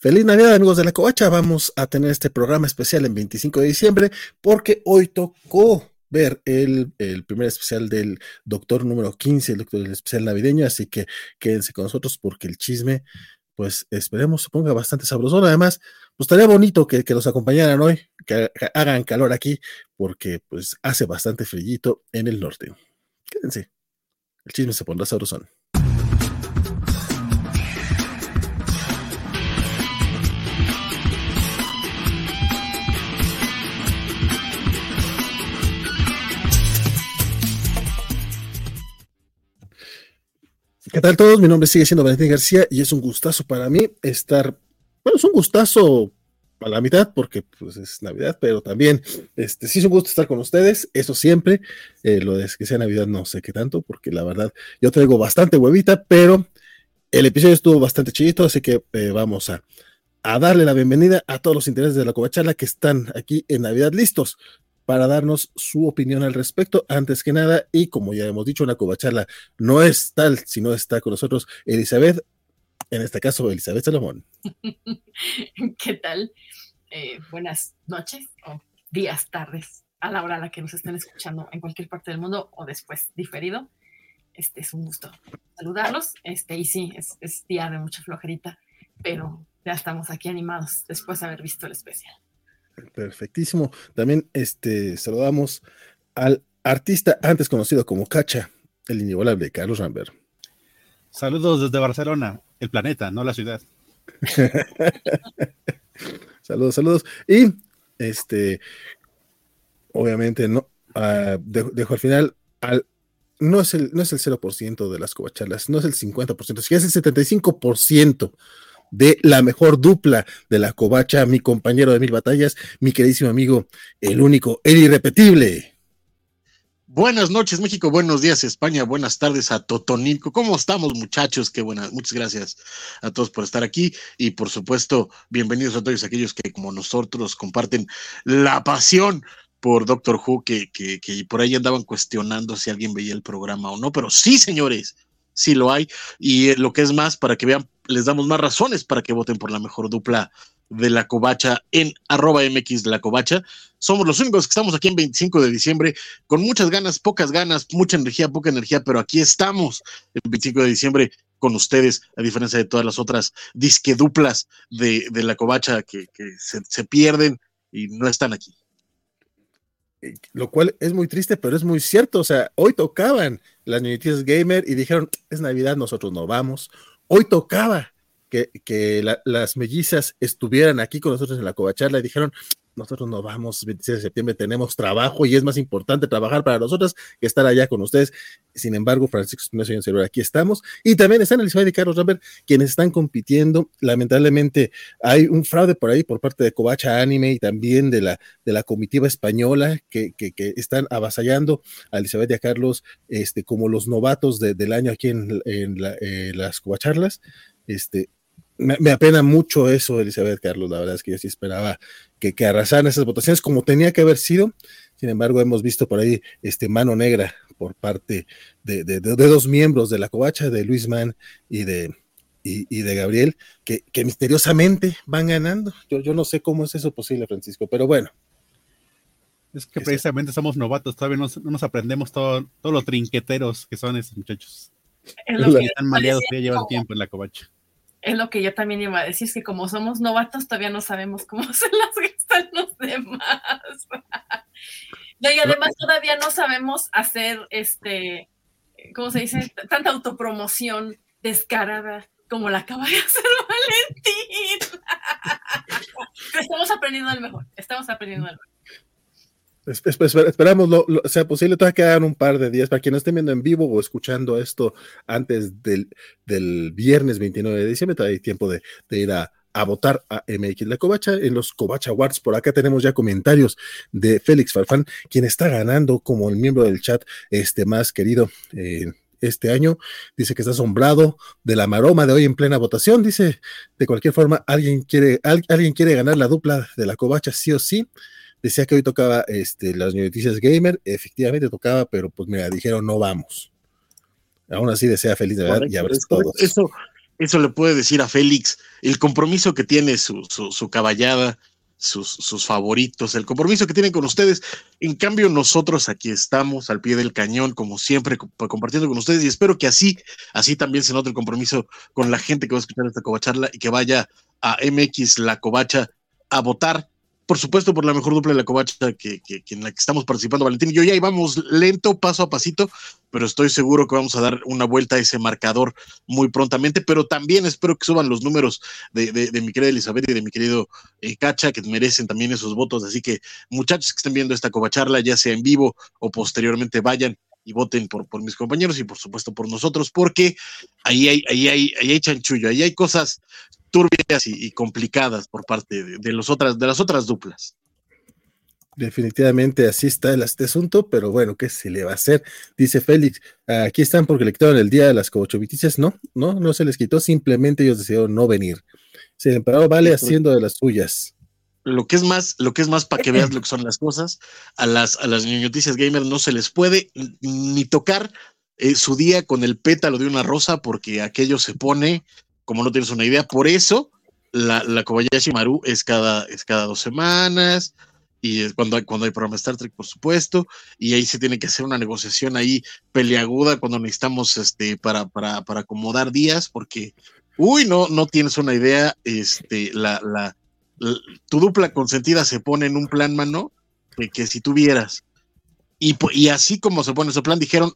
Feliz Navidad amigos de la Covacha, vamos a tener este programa especial en 25 de diciembre porque hoy tocó ver el, primer especial del doctor número 15, el doctor del especial navideño, así que quédense con nosotros porque el chisme, pues esperemos se ponga bastante sabroso. Además, pues estaría bonito que, que nos acompañaran hoy, que, hagan calor aquí, porque pues hace bastante frillito en el norte. Quédense, el chisme se pondrá sabrosón. ¿Qué tal todos? Mi nombre sigue siendo Valentín García y es un gustazo para mí estar, bueno, es un gustazo a la mitad porque pues es Navidad, pero también este, sí es un gusto estar con ustedes, eso siempre, eh, lo de que sea Navidad no sé qué tanto, porque la verdad yo traigo bastante huevita, pero el episodio estuvo bastante chidito, así que eh, vamos a, a darle la bienvenida a todos los intereses de la Covachala que están aquí en Navidad listos para darnos su opinión al respecto. Antes que nada, y como ya hemos dicho, una covacharla no es tal si no está con nosotros Elizabeth, en este caso Elizabeth Salomón. ¿Qué tal? Eh, buenas noches o días, tardes, a la hora a la que nos estén escuchando en cualquier parte del mundo o después diferido. Este es un gusto saludarlos. Este, y sí, es, es día de mucha flojerita, pero ya estamos aquí animados después de haber visto el especial. Perfectísimo. También este, saludamos al artista antes conocido como Cacha, el inigualable Carlos Rambert. Saludos desde Barcelona, el planeta, no la ciudad. saludos, saludos. Y este, obviamente, no, uh, dejo, al final al no es el, no es el 0% de las covachalas, no es el 50%, si es el 75% de la mejor dupla de la covacha, mi compañero de mil batallas, mi queridísimo amigo, el único, el irrepetible. Buenas noches, México. Buenos días, España. Buenas tardes a Totonico. ¿Cómo estamos, muchachos? Qué buenas. Muchas gracias a todos por estar aquí. Y por supuesto, bienvenidos a todos aquellos que, como nosotros, comparten la pasión por Doctor Who, que, que, que por ahí andaban cuestionando si alguien veía el programa o no. Pero sí, señores, sí lo hay. Y lo que es más, para que vean les damos más razones para que voten por la mejor dupla de la covacha en arroba mx de la covacha. Somos los únicos que estamos aquí en 25 de diciembre con muchas ganas, pocas ganas, mucha energía, poca energía, pero aquí estamos el 25 de diciembre con ustedes, a diferencia de todas las otras disque duplas de, la covacha que, se, se, pierden y no están aquí. Eh, lo cual es muy triste, pero es muy cierto. O sea, hoy tocaban las niñitas gamer y dijeron, es Navidad, nosotros no vamos hoy tocaba que, las mellizas estuvieran aquí con nosotros en la covacharla y dijeron, nosotros no vamos, 26 de septiembre tenemos trabajo y es más importante trabajar para nosotros que estar allá con ustedes. Sin embargo, Francisco Espinosa y aquí estamos. Y también están Elizabeth y Carlos Rambert, quienes están compitiendo. Lamentablemente hay un fraude por ahí por parte de Covacha Anime y también de la, de la comitiva española que, que, están avasallando a Elizabeth y a Carlos este, como los novatos del año aquí en, en, las Covacharlas. Este, me, apena mucho eso, Elizabeth Carlos. La verdad es que yo sí esperaba que, que arrasaran esas votaciones como tenía que haber sido. Sin embargo, hemos visto por ahí este mano negra por parte de, de, dos miembros de la covacha, de Luis Mann y de, y, de Gabriel, que, que, misteriosamente van ganando. Yo, yo no sé cómo es eso posible, Francisco, pero bueno. Es que precisamente somos novatos, todavía no, nos aprendemos todo, todos los trinqueteros que son esos muchachos. Es lo que están maleados, ya llevan tiempo en la covacha es lo que yo también iba a decir, es que como somos novatos todavía no sabemos cómo se las gastan los demás. y además todavía no sabemos hacer este, ¿cómo se dice? Tanta autopromoción descarada como la acaba de hacer Valentín. estamos aprendiendo al mejor, estamos aprendiendo al mejor esperamos lo, sea posible. Todavía quedan un par de días para quienes estén viendo en vivo o escuchando esto antes del, del viernes 29 de diciembre. Todavía hay tiempo de, ir a, votar a MX La Covacha en los Covacha Awards. Por acá tenemos ya comentarios de Félix Farfán, quien está ganando como el miembro del chat este más querido. Eh, este año. Dice que está asombrado de la maroma de hoy en plena votación. Dice, de cualquier forma, alguien quiere, alguien quiere ganar la dupla de la covacha, sí o sí. Decía que hoy tocaba este, las noticias gamer, efectivamente tocaba, pero pues mira, dijeron no vamos. Aún así desea feliz Navidad y a ver todo. Eso, eso le puede decir a Félix el compromiso que tiene su, su, caballada, sus, sus, favoritos, el compromiso que tienen con ustedes. En cambio, nosotros aquí estamos al pie del cañón, como siempre, compartiendo con ustedes y espero que así, así también se note el compromiso con la gente que va a escuchar esta covacharla y que vaya a MX La Covacha a votar por supuesto, por la mejor dupla de la covacha que, en la que estamos participando, Valentín. Yo ya íbamos lento, paso a pasito, pero estoy seguro que vamos a dar una vuelta a ese marcador muy prontamente. Pero también espero que suban los números de, mi querida Elizabeth y de mi querido eh, Cacha, que merecen también esos votos. Así que, muchachos que estén viendo esta covacharla, ya sea en vivo o posteriormente, vayan y voten por, por mis compañeros y por supuesto por nosotros, porque ahí hay, ahí hay, ahí hay chanchullo, ahí hay cosas turbias y, complicadas por parte de, los otras, de las otras duplas. Definitivamente así está el, este asunto, pero bueno, ¿qué se le va a hacer? Dice Félix, aquí están porque le quitaron el día de las covachoviticias. No, no, no se les quitó, simplemente ellos decidieron no venir. Se el vale haciendo de las suyas. Lo que es más, lo que es más para que veas lo que son las cosas, a las, a las noticias gamer no se les puede ni tocar eh, su día con el pétalo de una rosa porque aquello se pone como no tienes una idea. Por eso la, la Kobayashi Maru es cada, es cada dos semanas y es cuando hay, cuando hay programa Star Trek, por supuesto, y ahí se tiene que hacer una negociación ahí peleaguda cuando necesitamos este para, para, para acomodar días, porque uy, no, no tienes una idea, este, la, la, tu dupla consentida se pone en un plan, mano, que, que si tuvieras. Y, y así como se pone ese plan, dijeron,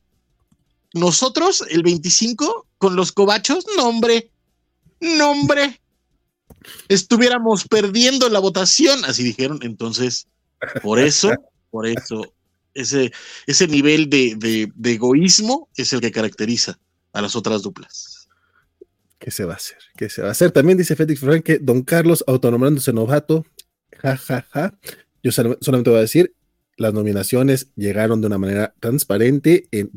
nosotros el 25 con los cobachos, no hombre, nombre, estuviéramos perdiendo la votación, así dijeron. Entonces, por eso, por eso, ese, ese nivel de, egoísmo es el que caracteriza a las otras duplas. ¿Qué se va a hacer? ¿Qué se va a hacer? También dice Félix Frank que Don Carlos autonombrándose novato, ja, ja, ja. Yo solamente voy a decir, las nominaciones llegaron de una manera transparente en,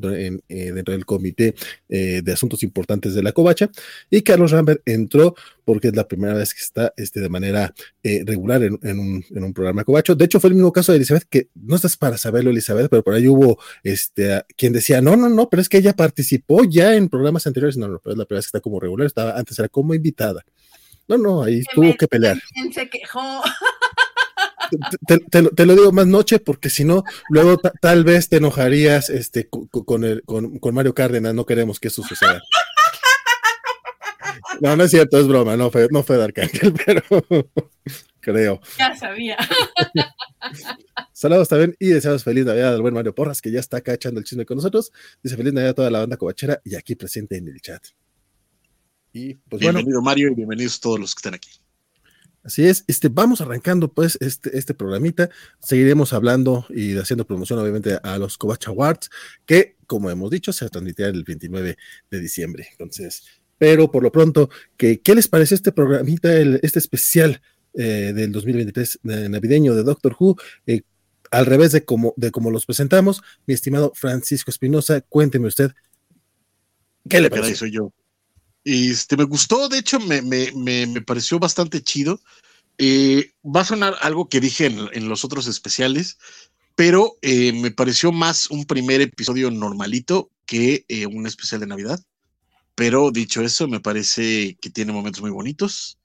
eh, dentro del comité eh, de asuntos importantes de la Covacha y Carlos Rambert entró porque es la primera vez que está este, de manera eh, regular en, un, programa Covacho. De hecho, fue el mismo caso de Elizabeth, que no estás para saberlo, Elizabeth, pero por ahí hubo este, quien decía, no, no, no, pero es que ella participó ya en programas anteriores. No, no, pero es la primera vez que está como regular, estaba antes era como invitada. No, no, ahí tuvo que pelear. Se quejó. te, lo digo más noche porque si no, luego tal vez te enojarías este, con, el, con, Mario Cárdenas. No queremos que eso suceda. No, no es cierto, es broma. No fue, no fue de Arcángel, pero creo. Ya sabía. Saludos también y deseamos feliz Navidad al buen Mario Porras, que ya está acá echando el chisme con nosotros. Dice feliz Navidad a toda la banda cobachera y aquí presente en el chat. Y pues Bienvenido Mario y bienvenidos todos los que están aquí. Así es, este, vamos arrancando pues este, este programita, seguiremos hablando y haciendo promoción obviamente a los Covacha Awards, que como hemos dicho se transmitirán el 29 de diciembre. Entonces, pero por lo pronto, ¿qué, qué les parece este programita, este especial eh, del 2023 navideño de Doctor Who? Eh, al revés de como, de como los presentamos, mi estimado Francisco Espinosa, cuénteme usted, ¿qué le parece? Soy yo. Este, me gustó, de hecho, me, me, me, pareció bastante chido. Eh, va a sonar algo que dije en, los otros especiales, pero eh, me pareció más un primer episodio normalito que eh, un especial de Navidad. Pero dicho eso, me parece que tiene momentos muy bonitos.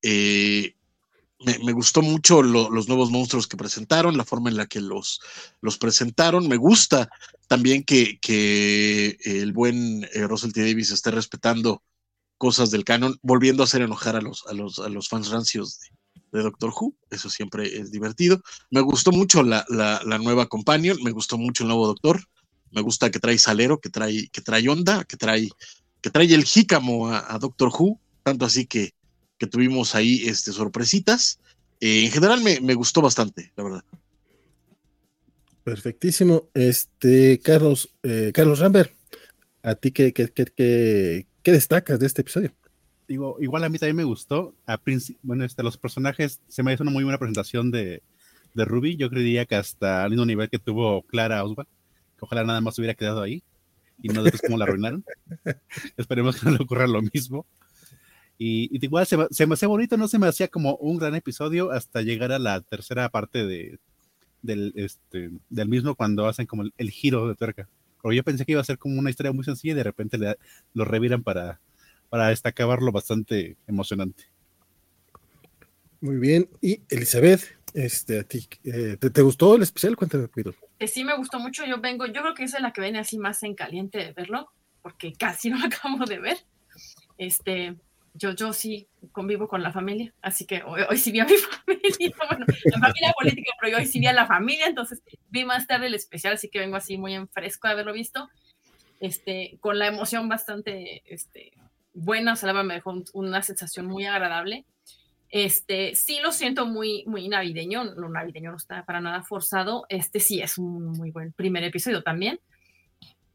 Me, gustó mucho los nuevos monstruos que presentaron, la forma en la que los, los presentaron. Me gusta también que, que el buen Russell T. Davis esté respetando cosas del canon, volviendo a hacer enojar a los, a los, a los fans rancios de, Doctor Who. Eso siempre es divertido. Me gustó mucho la, la, nueva Companion, me gustó mucho el nuevo Doctor. Me gusta que trae salero, que trae, que trae onda, que trae, que trae el jícamo a, Doctor Who. Tanto así que, que tuvimos ahí este, sorpresitas. Eh, en general me, me gustó bastante, la verdad. Perfectísimo. Este, Carlos, eh, Carlos Rambert, ¿a ti qué, qué, qué, ¿Qué destacas de este episodio? Digo, igual a mí también me gustó. A bueno, este, los personajes se me hizo una muy buena presentación de, de Ruby. Yo creía que hasta al mismo nivel que tuvo Clara Oswald, que ojalá nada más hubiera quedado ahí y no después cómo la arruinaron. Esperemos que no le ocurra lo mismo. Y, igual se, se, me hacía bonito, no se me hacía como un gran episodio hasta llegar a la tercera parte de, del, este, del mismo cuando hacen como el giro de tuerca. Porque yo pensé que iba a ser como una historia muy sencilla y de repente lo reviran para, para este, acabarlo bastante emocionante. Muy bien. Y Elizabeth, este, a ti, eh, ¿te, gustó el especial? Cuéntame, Pedro. Que sí me gustó mucho. Yo vengo, yo creo que es la que viene así más en caliente de verlo, porque casi no lo acabo de ver. Este, yo, yo sí convivo con la familia, así que hoy, sí vi a mi familia, bueno, la familia política, pero yo hoy sí vi a la familia, entonces vi más tarde el especial, así que vengo así muy en fresco de haberlo visto, este, con la emoción bastante este, buena, o sea, me dejó una sensación muy agradable. Este, sí lo siento muy, muy navideño, lo navideño no está para nada forzado, este sí es un muy buen primer episodio también.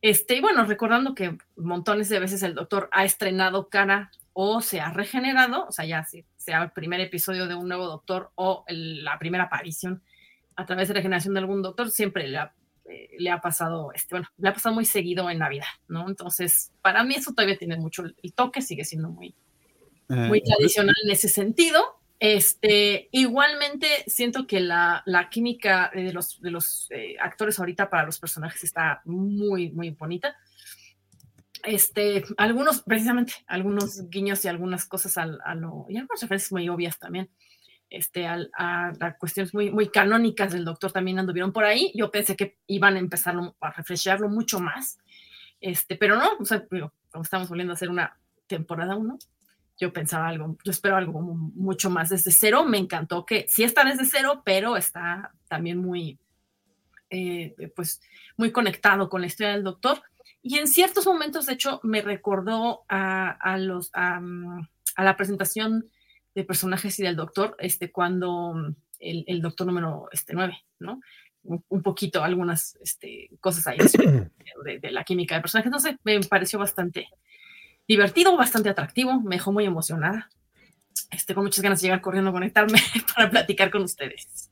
Este, y bueno, recordando que montones de veces el doctor ha estrenado cara o se ha regenerado, o sea, ya sea el primer episodio de un nuevo doctor o la primera aparición a través de regeneración de algún doctor, siempre le ha, eh, le ha pasado, este, bueno, le ha pasado muy seguido en Navidad, ¿no? Entonces, para mí eso todavía tiene mucho el toque, sigue siendo muy, eh, muy tradicional en ese sentido. Este, igualmente siento que la, la química de los, de los eh, actores ahorita para los personajes está muy, muy bonita este, algunos, precisamente, algunos guiños y algunas cosas al, y algunas referencias muy obvias también, este, a, a, cuestiones muy, muy canónicas del doctor también anduvieron por ahí. Yo pensé que iban a empezar a refrescarlo mucho más, este, pero no, o sea, como estamos volviendo a hacer una temporada uno, yo pensaba algo, yo espero algo mucho más desde cero. Me encantó que sí está desde cero, pero está también muy, eh, pues, muy conectado con la historia del doctor y en ciertos momentos, de hecho, me recordó a, los, mm, a, la presentación de personajes y del doctor, este, cuando mm, el, doctor número este, 9, ¿no? Un, poquito, algunas este, cosas ahí de, la química de personajes. Entonces, me pareció bastante divertido, bastante atractivo, me dejó muy emocionada. Este, con muchas ganas de llegar corriendo a conectarme para platicar con ustedes.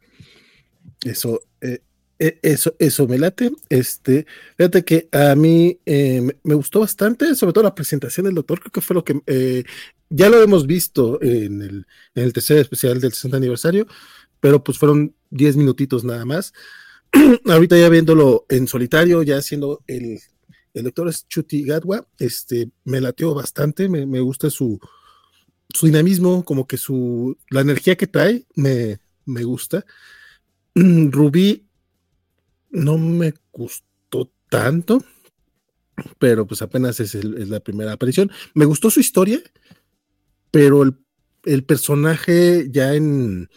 Eso, eh, eso, eso me late. Este, fíjate que a mí eh, me gustó bastante, sobre todo la presentación del doctor, creo que fue lo que eh, ya lo hemos visto en el, en el tercer especial del 60 aniversario, pero pues fueron 10 minutitos nada más. Ahorita ya viéndolo en solitario, ya siendo el, el doctor Chuti Gadwa, este, me lateó bastante, me, me gusta su, su dinamismo, como que su, la energía que trae, me, me gusta. Rubí no me gustó tanto, pero pues apenas es, la primera aparición. Me gustó su historia, pero el, personaje ya en,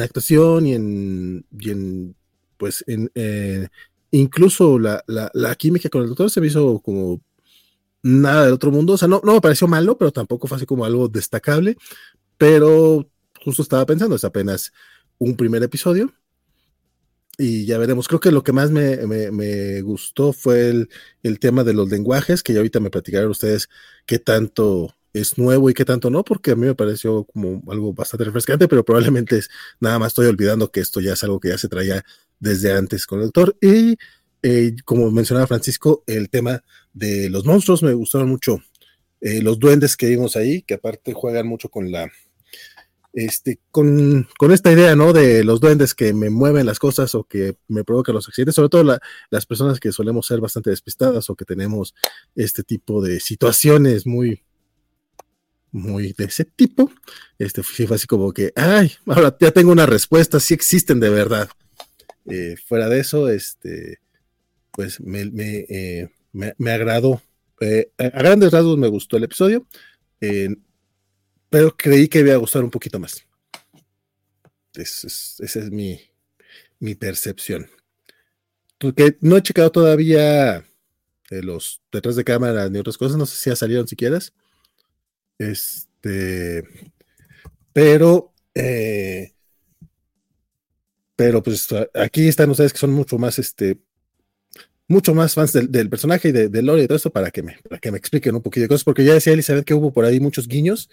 actuación y en, pues en, eh, incluso la, química con el doctor se me hizo como nada del otro mundo. O sea, no, no me pareció malo, pero tampoco fue así como algo destacable. Pero justo estaba pensando, es apenas un primer episodio y ya veremos. Creo que lo que más me, gustó fue el, tema de los lenguajes, que ya ahorita me platicarán ustedes qué tanto es nuevo y qué tanto no, porque a mí me pareció como algo bastante refrescante, pero probablemente es, nada más estoy olvidando que esto ya es algo que ya se traía desde antes con el doctor. Y eh, como mencionaba Francisco, el tema de los monstruos me gustaron mucho. Eh, los duendes que vimos ahí, que aparte juegan mucho con la este, con, esta idea, ¿no? De los duendes que me mueven las cosas o que me provocan los accidentes, sobre todo las personas que solemos ser bastante despistadas o que tenemos este tipo de situaciones muy, muy de ese tipo. Este fue así como que, ay, ahora ya tengo una respuesta, sí existen de verdad. Eh, fuera de eso, este, pues me, me, eh, agradó. Eh, a grandes rasgos me gustó el episodio pero creí que iba a gustar un poquito más. esa es mi, mi percepción. Porque no he checado todavía los detrás de cámara ni otras cosas, no sé si ya salieron siquiera. Este, pero, eh, pero pues aquí están ustedes que son mucho más, este, mucho más fans del, personaje y de, Lore y todo eso para que me, para que me expliquen un poquito de cosas, porque ya decía Elizabeth que hubo por ahí muchos guiños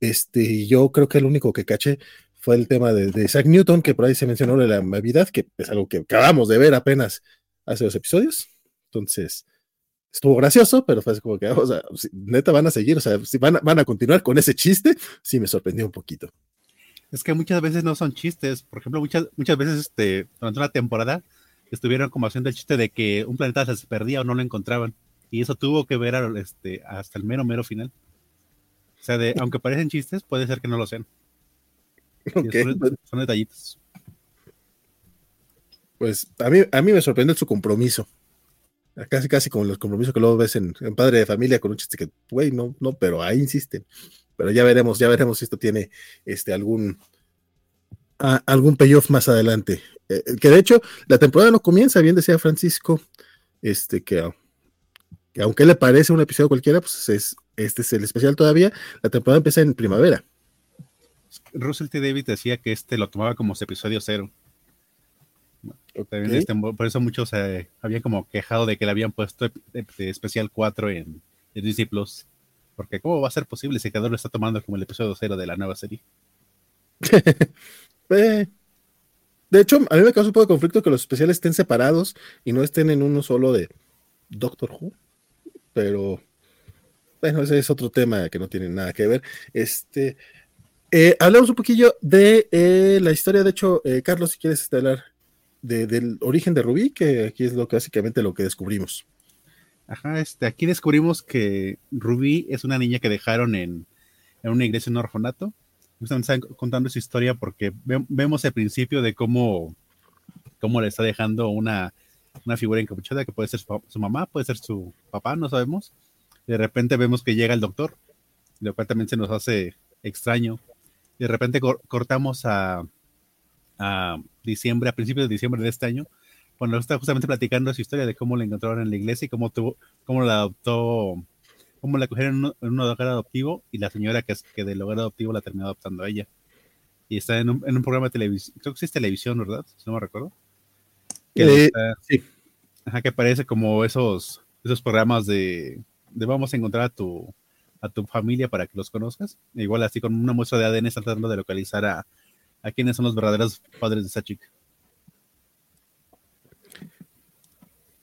este, yo creo que el único que caché fue el tema de, Isaac Newton, que por ahí se mencionó de la amabilidad, que es algo que acabamos de ver apenas hace dos episodios. Entonces, estuvo gracioso, pero fue como que, neta van a seguir, o sea, si van, a, van a continuar con ese chiste, sí me sorprendió un poquito. Es que muchas veces no son chistes, por ejemplo, muchas, muchas veces este, durante una temporada estuvieron como haciendo el chiste de que un planeta se perdía o no lo encontraban, y eso tuvo que ver este, hasta el mero, mero final. O sea, de, aunque parecen chistes, puede ser que no lo sean. Ok, Son, son detallitos. Pues a mí, a mí me sorprende su compromiso. Casi, casi como los compromisos que luego ves en, en Padre de Familia con un chiste que, güey, no, no, pero ahí insisten. Pero ya veremos, ya veremos si esto tiene este, algún, a- algún payoff más adelante. Eh, que de hecho, la temporada no comienza, bien decía Francisco, este, que, que aunque le parece un episodio cualquiera, pues es, este es el especial todavía. La temporada empieza en primavera. Russell T. David decía que este lo tomaba como su episodio cero. Este, por eso muchos eh, habían como quejado de que le habían puesto ep- ep- de especial 4 en, en Disney Plus. Porque ¿cómo va a ser posible si cada uno lo está tomando como el episodio cero de la nueva serie? Eh, de hecho, a mí me causa un poco de conflicto que los especiales estén separados y no estén en uno solo de Doctor Who. Pero bueno, ese es otro tema que no tiene nada que ver. Este, eh, hablamos un poquillo de eh, la historia. De hecho, eh, Carlos, si quieres este, hablar de- del origen de Rubí, que aquí es lo básicamente lo que descubrimos. Ajá, este, aquí descubrimos que Ruby es una niña que dejaron en, en una iglesia, en un orfanato. Están contando su historia porque ve- vemos el principio de cómo, cómo le está dejando una, una figura encapuchada que puede ser su, mamá, puede ser su papá, no sabemos. De repente vemos que llega el doctor, lo cual también se nos hace extraño. De repente cor- cortamos a, diciembre, a principios de diciembre de este año, cuando está justamente platicando su historia de cómo la encontraron en la iglesia y cómo tuvo, cómo la adoptó, cómo la cogieron en un hogar adoptivo y la señora que, es- que del hogar adoptivo la terminó adoptando a ella. Y está en un, en un programa de televisión, creo que sí es televisión, ¿verdad? Si no me recuerdo. Que Eh, está- sí. Ajá, que parece como esos, esos programas de, de vamos a encontrar a tu, a tu familia para que los conozcas. Igual así con una muestra de ADN están tratando de localizar a, a quiénes son los verdaderos padres de esa chica.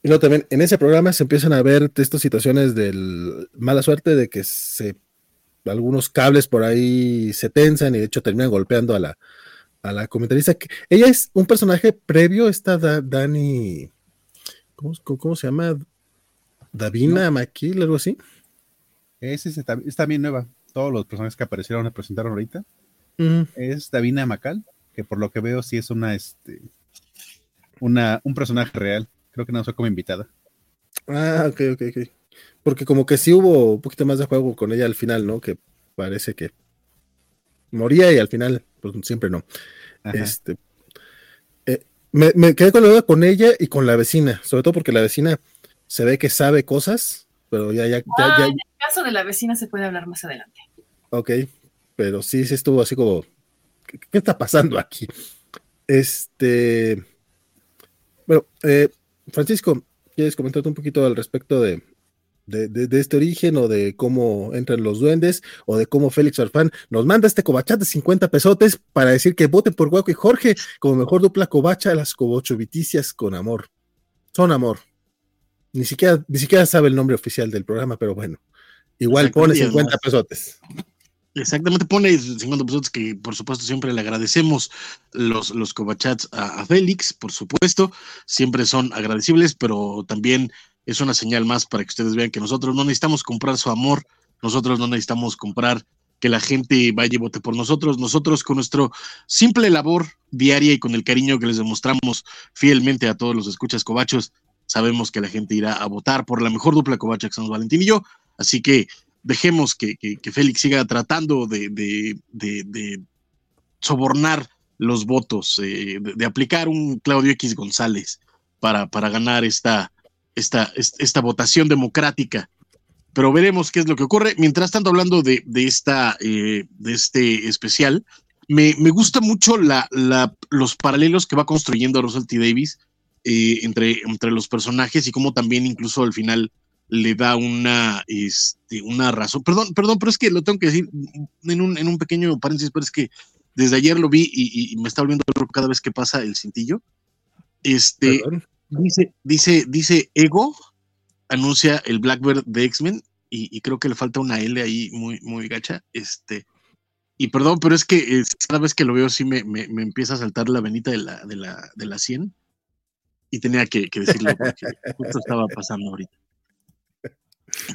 Y luego también en ese programa se empiezan a ver estas situaciones de mala suerte de que se algunos cables por ahí se tensan y de hecho terminan golpeando a la, a la comentarista. Que, ella es un personaje previo, esta Da- Dani, ¿cómo, se llama? Davina Maquil, algo así. Es, es, es también nueva. Todos los personajes que aparecieron presentaron ahorita. Es Davina Macal, que por lo que veo sí es una, este, una, un personaje real. Creo que no fue como invitada. Ah, ok, ok, ok. Porque como que sí hubo un poquito más de juego con ella al final, ¿no? Que parece que moría y al final, pues siempre no. Ajá. Este, eh, me, me quedé con la duda con ella y con la vecina, sobre todo porque la vecina se ve que sabe cosas, pero ya, ya, ya, Ah, ya- en el caso de la vecina se puede hablar más adelante. ok, pero sí, sí estuvo así como, ¿qué, qué está pasando aquí? Este, bueno, eh, Francisco, ¿quieres comentarte un poquito al respecto de, de, de- de este origen o de cómo entran los duendes o de cómo Félix Orfán nos manda este cobachat de 50 pesotes para decir que voten por Guaco y Jorge como mejor dupla covacha de las cobochoviticias con amor? Son amor. Ni siquiera, ni siquiera sabe el nombre oficial del programa, pero bueno. Igual pone y 50 además- pesotes. Exactamente, pone 50 pesos que por supuesto siempre le agradecemos los, los cobachats a, a Félix, por supuesto, siempre son agradecibles, pero también es una señal más para que ustedes vean que nosotros no necesitamos comprar su amor, nosotros no necesitamos comprar que la gente vaya y vote por nosotros, nosotros con nuestro simple labor diaria y con el cariño que les demostramos fielmente a todos los escuchas cobachos, sabemos que la gente irá a votar por la mejor dupla covacha que somos Valentín y yo, así que dejemos que, que- Félix siga tratando de, sobornar los votos, eh, de, de aplicar un Claudio X González para, para ganar esta, esta, est- esta votación democrática. Pero veremos qué es lo que ocurre. Mientras tanto, hablando de, de esta, eh, de este especial, me, me gusta mucho la, la- los paralelos que va construyendo Russell T. Davis eh, entre, entre los personajes y cómo también incluso al final le da una, este, una razón. Perdón, perdón, pero es que lo tengo que decir en un, en un pequeño paréntesis, pero es que desde ayer lo vi y, y me está volviendo cada vez que pasa el cintillo. Este. Dice, dice, dice Ego, anuncia el Blackbird de X-Men y, creo que le falta una L ahí muy, muy gacha. Este, y perdón, pero es que cada vez que lo veo sí me, me, me empieza a saltar la venita de la, de la, de la 100 y tenía que, que decirlo porque justo estaba pasando ahorita.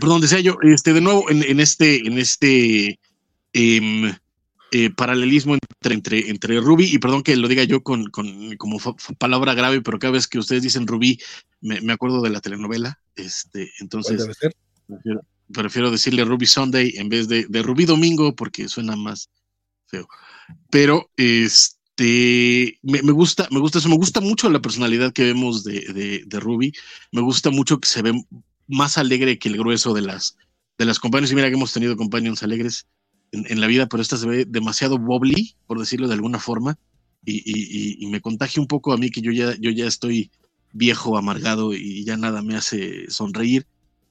Perdón, decía yo, este, de nuevo, en, en este, en este em, eh, paralelismo entre, entre, entre Ruby, y perdón que lo diga yo con, con como palabra grave, pero cada vez que ustedes dicen Ruby, me, me acuerdo de la telenovela. Este, entonces, prefiero, prefiero, decirle Ruby Sunday en vez de, de Ruby Domingo, porque suena más feo. Pero este me, me, gusta, me gusta eso, me gusta mucho la personalidad que vemos de, de, de, Ruby. Me gusta mucho que se ve más alegre que el grueso de las, de las compañías. Y mira que hemos tenido compañeros alegres en, en, la vida, pero esta se ve demasiado wobbly, por decirlo de alguna forma, y, y, y, me contagia un poco a mí que yo ya, yo ya estoy viejo, amargado y ya nada me hace sonreír.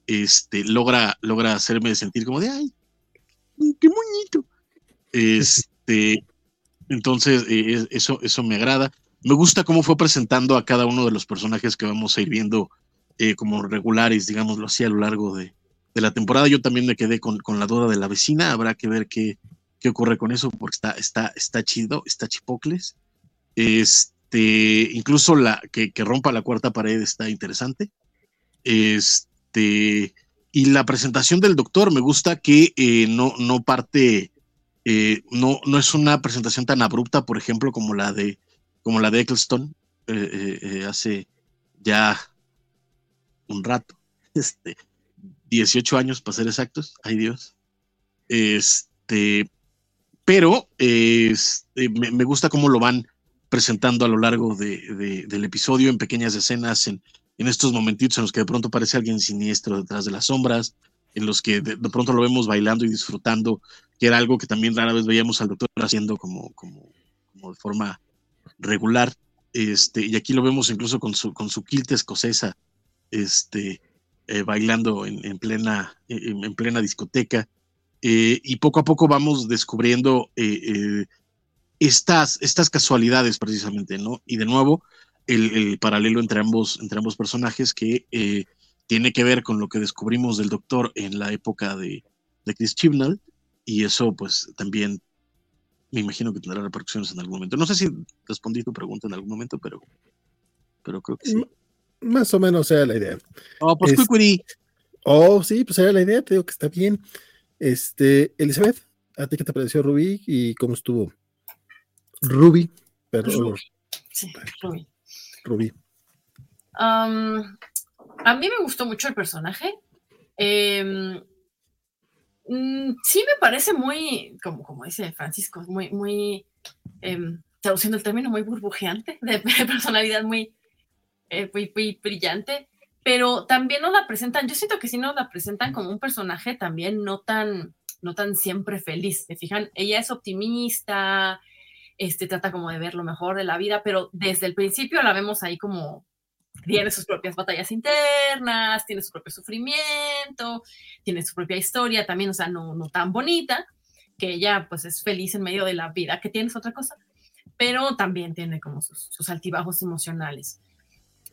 Este, logra, logra hacerme sentir como de, ay, qué moñito. Este, entonces, eh, eso, eso me agrada. Me gusta cómo fue presentando a cada uno de los personajes que vamos a ir viendo eh, como regulares, digámoslo así, a lo largo de, de la temporada. Yo también me quedé con, con, la duda de la vecina. Habrá que ver qué, qué ocurre con eso, porque está, está, está chido, está chipocles. Este, incluso la que, que rompa la cuarta pared está interesante. Este, y la presentación del doctor me gusta que eh, no, no parte, eh, no, no es una presentación tan abrupta, por ejemplo, como la de, como la de Eccleston eh, hace ya un rato. Este, 18 años para ser exactos, ay Dios. Este, pero este, me, gusta cómo lo van presentando a lo largo de, de, del episodio en pequeñas escenas, en, en, estos momentitos en los que de pronto parece alguien siniestro detrás de las sombras, en los que de, de, pronto lo vemos bailando y disfrutando, que era algo que también rara vez veíamos al doctor haciendo como, como, como de forma regular. Este, y aquí lo vemos incluso con su, con su kilt escocesa, este, eh, bailando en, en plena, en, en, plena discoteca. Eh, y poco a poco vamos descubriendo eh, estas, estas casualidades precisamente, ¿no? Y de nuevo, el, el paralelo entre ambos, entre ambos personajes que tiene que ver con lo que descubrimos del doctor en la época de, de Chris Chibnall, y eso pues también me imagino que tendrá repercusiones en algún momento. No sé si respondí tu pregunta en algún momento, pero, pero creo que sí. Más o menos era la idea. Oh, pues es, Oh, sí, pues era la idea, te digo que está bien. Este, Elizabeth, ¿a ti qué te pareció Ruby y cómo estuvo? Ruby, perdón. Sí, Ruby. Ruby. Um, a mí me gustó mucho el personaje. Eh, sí me parece muy, como, como dice Francisco, muy, muy, eh, traduciendo el término, muy burbujeante, de, de personalidad muy, eh, brillante, pero también nos la presentan, yo siento que sí nos la presentan como un personaje también no tan, no tan siempre feliz, ¿se fijan? Ella es optimista, este, trata como de ver lo mejor de la vida, pero desde el principio la vemos ahí como tiene sus propias batallas internas, tiene su propio sufrimiento, tiene su propia historia también, o sea, no, no tan bonita, que ella pues es feliz en medio de la vida, que tienes otra cosa, pero también tiene como sus altibajos emocionales.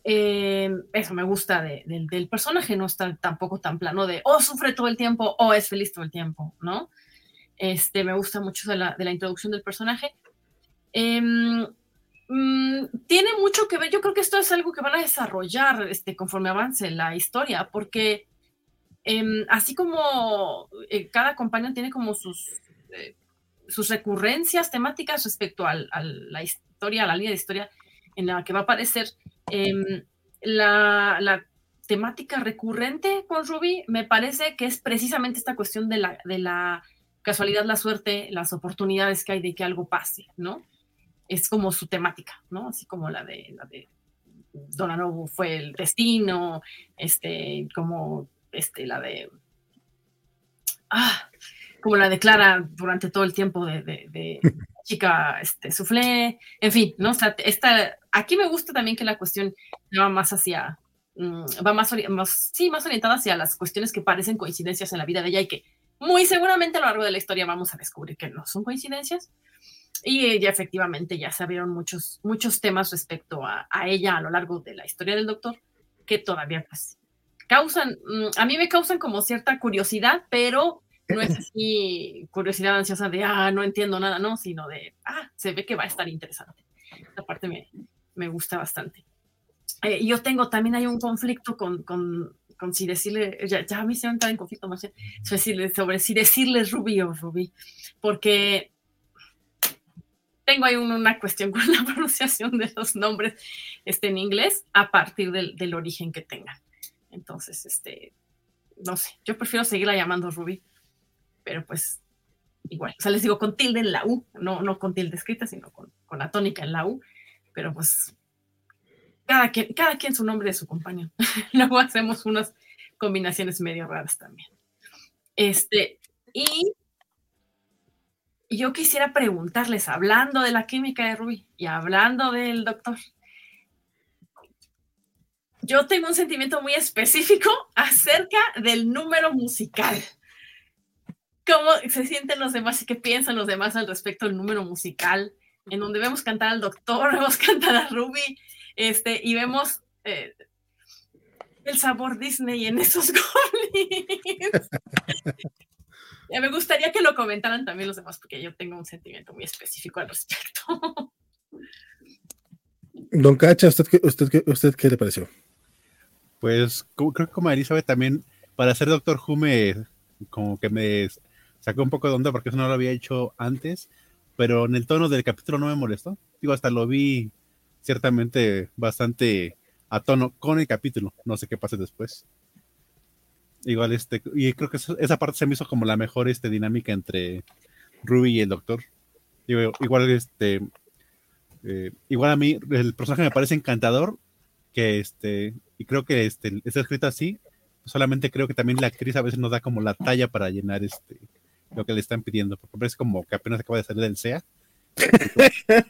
Eh, eso me gusta de, de, del personaje, no está tampoco tan plano de, oh, sufre todo el tiempo, o oh, es feliz todo el tiempo, ¿no? Este, me gusta mucho de la, introducción del personaje. Eh, mmm, tiene mucho que ver, yo creo que esto es algo que van a desarrollar este, conforme avance la historia, porque eh, así como eh, cada compañía tiene como sus, eh, sus recurrencias temáticas respecto al, a la historia, a la línea de historia en la que va a aparecer, em, la, la, temática recurrente con Ruby me parece que es precisamente esta cuestión de la, de la casualidad, la suerte, las oportunidades que hay de que algo pase, ¿no? es como su temática, ¿no? Así como la de, la de Donanobu fue el destino, este, como este, la de. Ah, como la de Clara durante todo el tiempo de, de, de chica este, soufflé, en fin, ¿no? O sea, esta, aquí me gusta también que la cuestión va más hacia, mm, va más, más, sí, más orientada hacia las cuestiones que parecen coincidencias en la vida de ella y que muy seguramente a lo largo de la historia vamos a descubrir que no son coincidencias, y ella efectivamente ya se abrieron muchos, muchos temas respecto a, a, ella a lo largo de la historia del doctor que todavía pues causan, mm, a mí me causan como cierta curiosidad, pero no es así curiosidad ansiosa de, ah, no entiendo nada, no, sino de, ah, se ve que va a estar interesante. Esta parte me, me gusta bastante. Eh, yo tengo también hay un conflicto con, con, con si decirle, ya, ya me hicieron entrar en conflicto más sobre, sobre si decirle Ruby o Ruby, porque tengo ahí una cuestión con la pronunciación de los nombres este, en inglés a partir del, del, origen que tengan. Entonces, este, no sé, yo prefiero seguirla llamando Ruby, pero pues igual, o sea, les digo con tilde en la U, no, no con tilde escrita, sino con, con la tónica en la U, pero pues cada quien, cada quien su nombre de su compañero. Luego hacemos unas combinaciones medio raras también. Este, y yo quisiera preguntarles, hablando de la química de Ruby y hablando del doctor, yo tengo un sentimiento muy específico acerca del número musical. ¿Cómo se sienten los demás y qué piensan los demás al respecto del número musical? En donde vemos cantar al doctor, vemos cantar a Ruby, este, y vemos eh, el sabor Disney en esos goblins. me gustaría que lo comentaran también los demás, porque yo tengo un sentimiento muy específico al respecto. Don Cacha, ¿usted, usted, usted qué le pareció? Pues creo que como Elizabeth también, para ser Doctor Who me, como que me sacó un poco de onda porque eso no lo había hecho antes, pero en el tono del capítulo no me molestó. Digo, hasta lo vi ciertamente bastante a tono con el capítulo. No sé qué pase después. Igual este, y creo que esa parte se me hizo como la mejor este, dinámica entre Ruby y el doctor. Igual este, eh, igual a mí el personaje me parece encantador, que este, y creo que este, está escrito así, solamente creo que también la actriz a veces nos da como la talla para llenar este lo que le están pidiendo, porque parece como que apenas acaba de salir del SEA.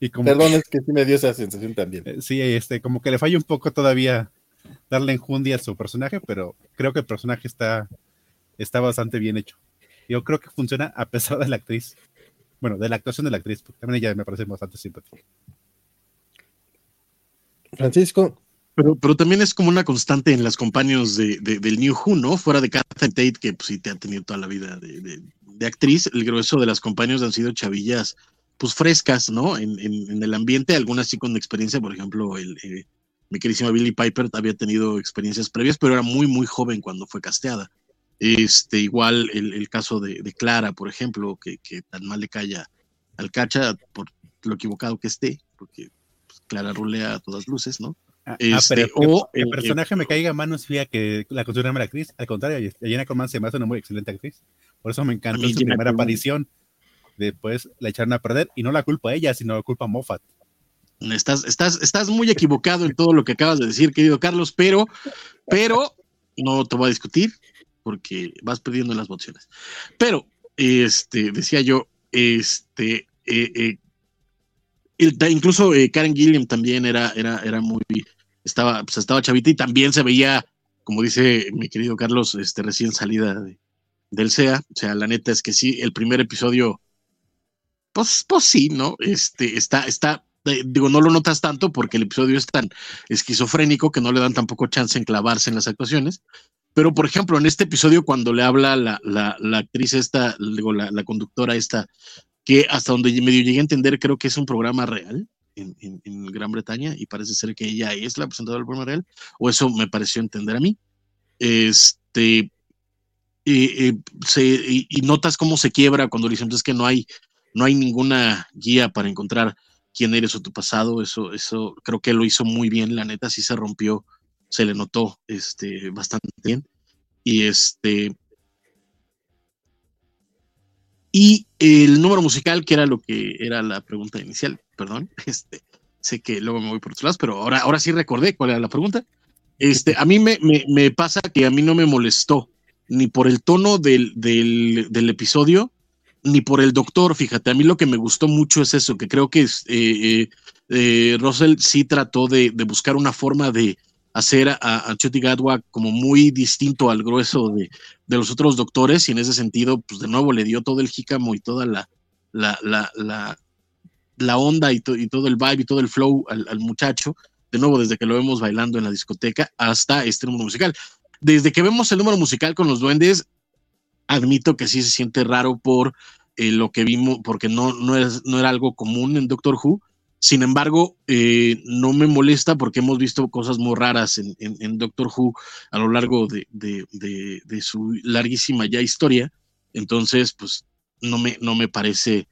y como, Perdón, es que sí me dio esa sensación también. Eh, sí, este, como que le falla un poco todavía darle enjundia a su personaje, pero creo que el personaje está, está bastante bien hecho. Yo creo que funciona a pesar de la actriz. Bueno, de la actuación de la actriz, porque también ella me parece bastante simpática. Francisco. Pero, pero también es como una constante en las compañías de, del New Who, ¿no? Fuera de Catherine Tate, que pues, sí te ha tenido toda la vida de, de, actriz, el grueso de las compañías han sido chavillas, pues frescas, ¿no? En, en, el ambiente, algunas sí con experiencia, por ejemplo, el, eh, mi queridísima Billy Piper había tenido experiencias previas, pero era muy, muy joven cuando fue casteada. Este, igual el, caso de, Clara, por ejemplo, que, que, tan mal le calla al cacha por lo equivocado que esté, porque pues, Clara rulea a todas luces, ¿no? Ah, ah este, el, personaje me caiga mal no significa que la considere una actriz, al contrario, Jenna Coleman se me hace una muy excelente actriz. Por eso me encantó su primera aparición. Después la echaron a perder y no la culpa a ella, sino la culpa a Moffat. Estás, estás, estás muy equivocado en todo lo que acabas de decir, querido Carlos, pero, pero no te voy a discutir porque vas perdiendo en las votaciones. Pero, este, decía yo, este, eh, eh, incluso eh, Karen Gilliam también era, era, era muy, estaba, pues estaba chavita y también se veía, como dice mi querido Carlos, este, recién salida del SEA. O sea, la neta es que sí, el primer episodio, pues, pues sí, ¿no? Este, está, está digo, no lo notas tanto porque el episodio es tan esquizofrénico que no le dan tampoco chance en clavarse en las actuaciones. Pero, por ejemplo, en este episodio, cuando le habla la, la, la actriz esta, digo, la, la, conductora esta, que hasta donde medio llegué a entender, creo que es un programa real en, en, en, Gran Bretaña y parece ser que ella es la presentadora del programa real, o eso me pareció entender a mí. Este, se, y, y, notas cómo se quiebra cuando le dicen, es que no hay, no hay ninguna guía para encontrar quién eres o tu pasado, eso, eso creo que lo hizo muy bien, la neta, sí se rompió, se le notó este, bastante bien. Y este. Y el número musical, que era lo que era la pregunta inicial, perdón, este, sé que luego me voy por otros lados, pero ahora, ahora sí recordé cuál era la pregunta. Este, a mí me, me, pasa que a mí no me molestó ni por el tono del, del, episodio, ni por el doctor, fíjate, a mí lo que me gustó mucho es eso, que creo que eh, eh, eh, Russell sí trató de, buscar una forma de hacer a, a Choti Gadwa como muy distinto al grueso de, de, los otros doctores y en ese sentido, pues de nuevo le dio todo el jícamo y toda la, la, la, la, la onda y, to, y, todo el vibe y todo el flow al, al, muchacho, de nuevo desde que lo vemos bailando en la discoteca hasta este número musical. Desde que vemos el número musical con los duendes, admito que sí se siente raro por eh, lo que vimos, porque no, no, es, no era algo común en Doctor Who, Sin embargo, eh, no me molesta porque hemos visto cosas muy raras en, en, Doctor Who a lo largo de, su larguísima ya historia. Entonces, pues no me, no me parece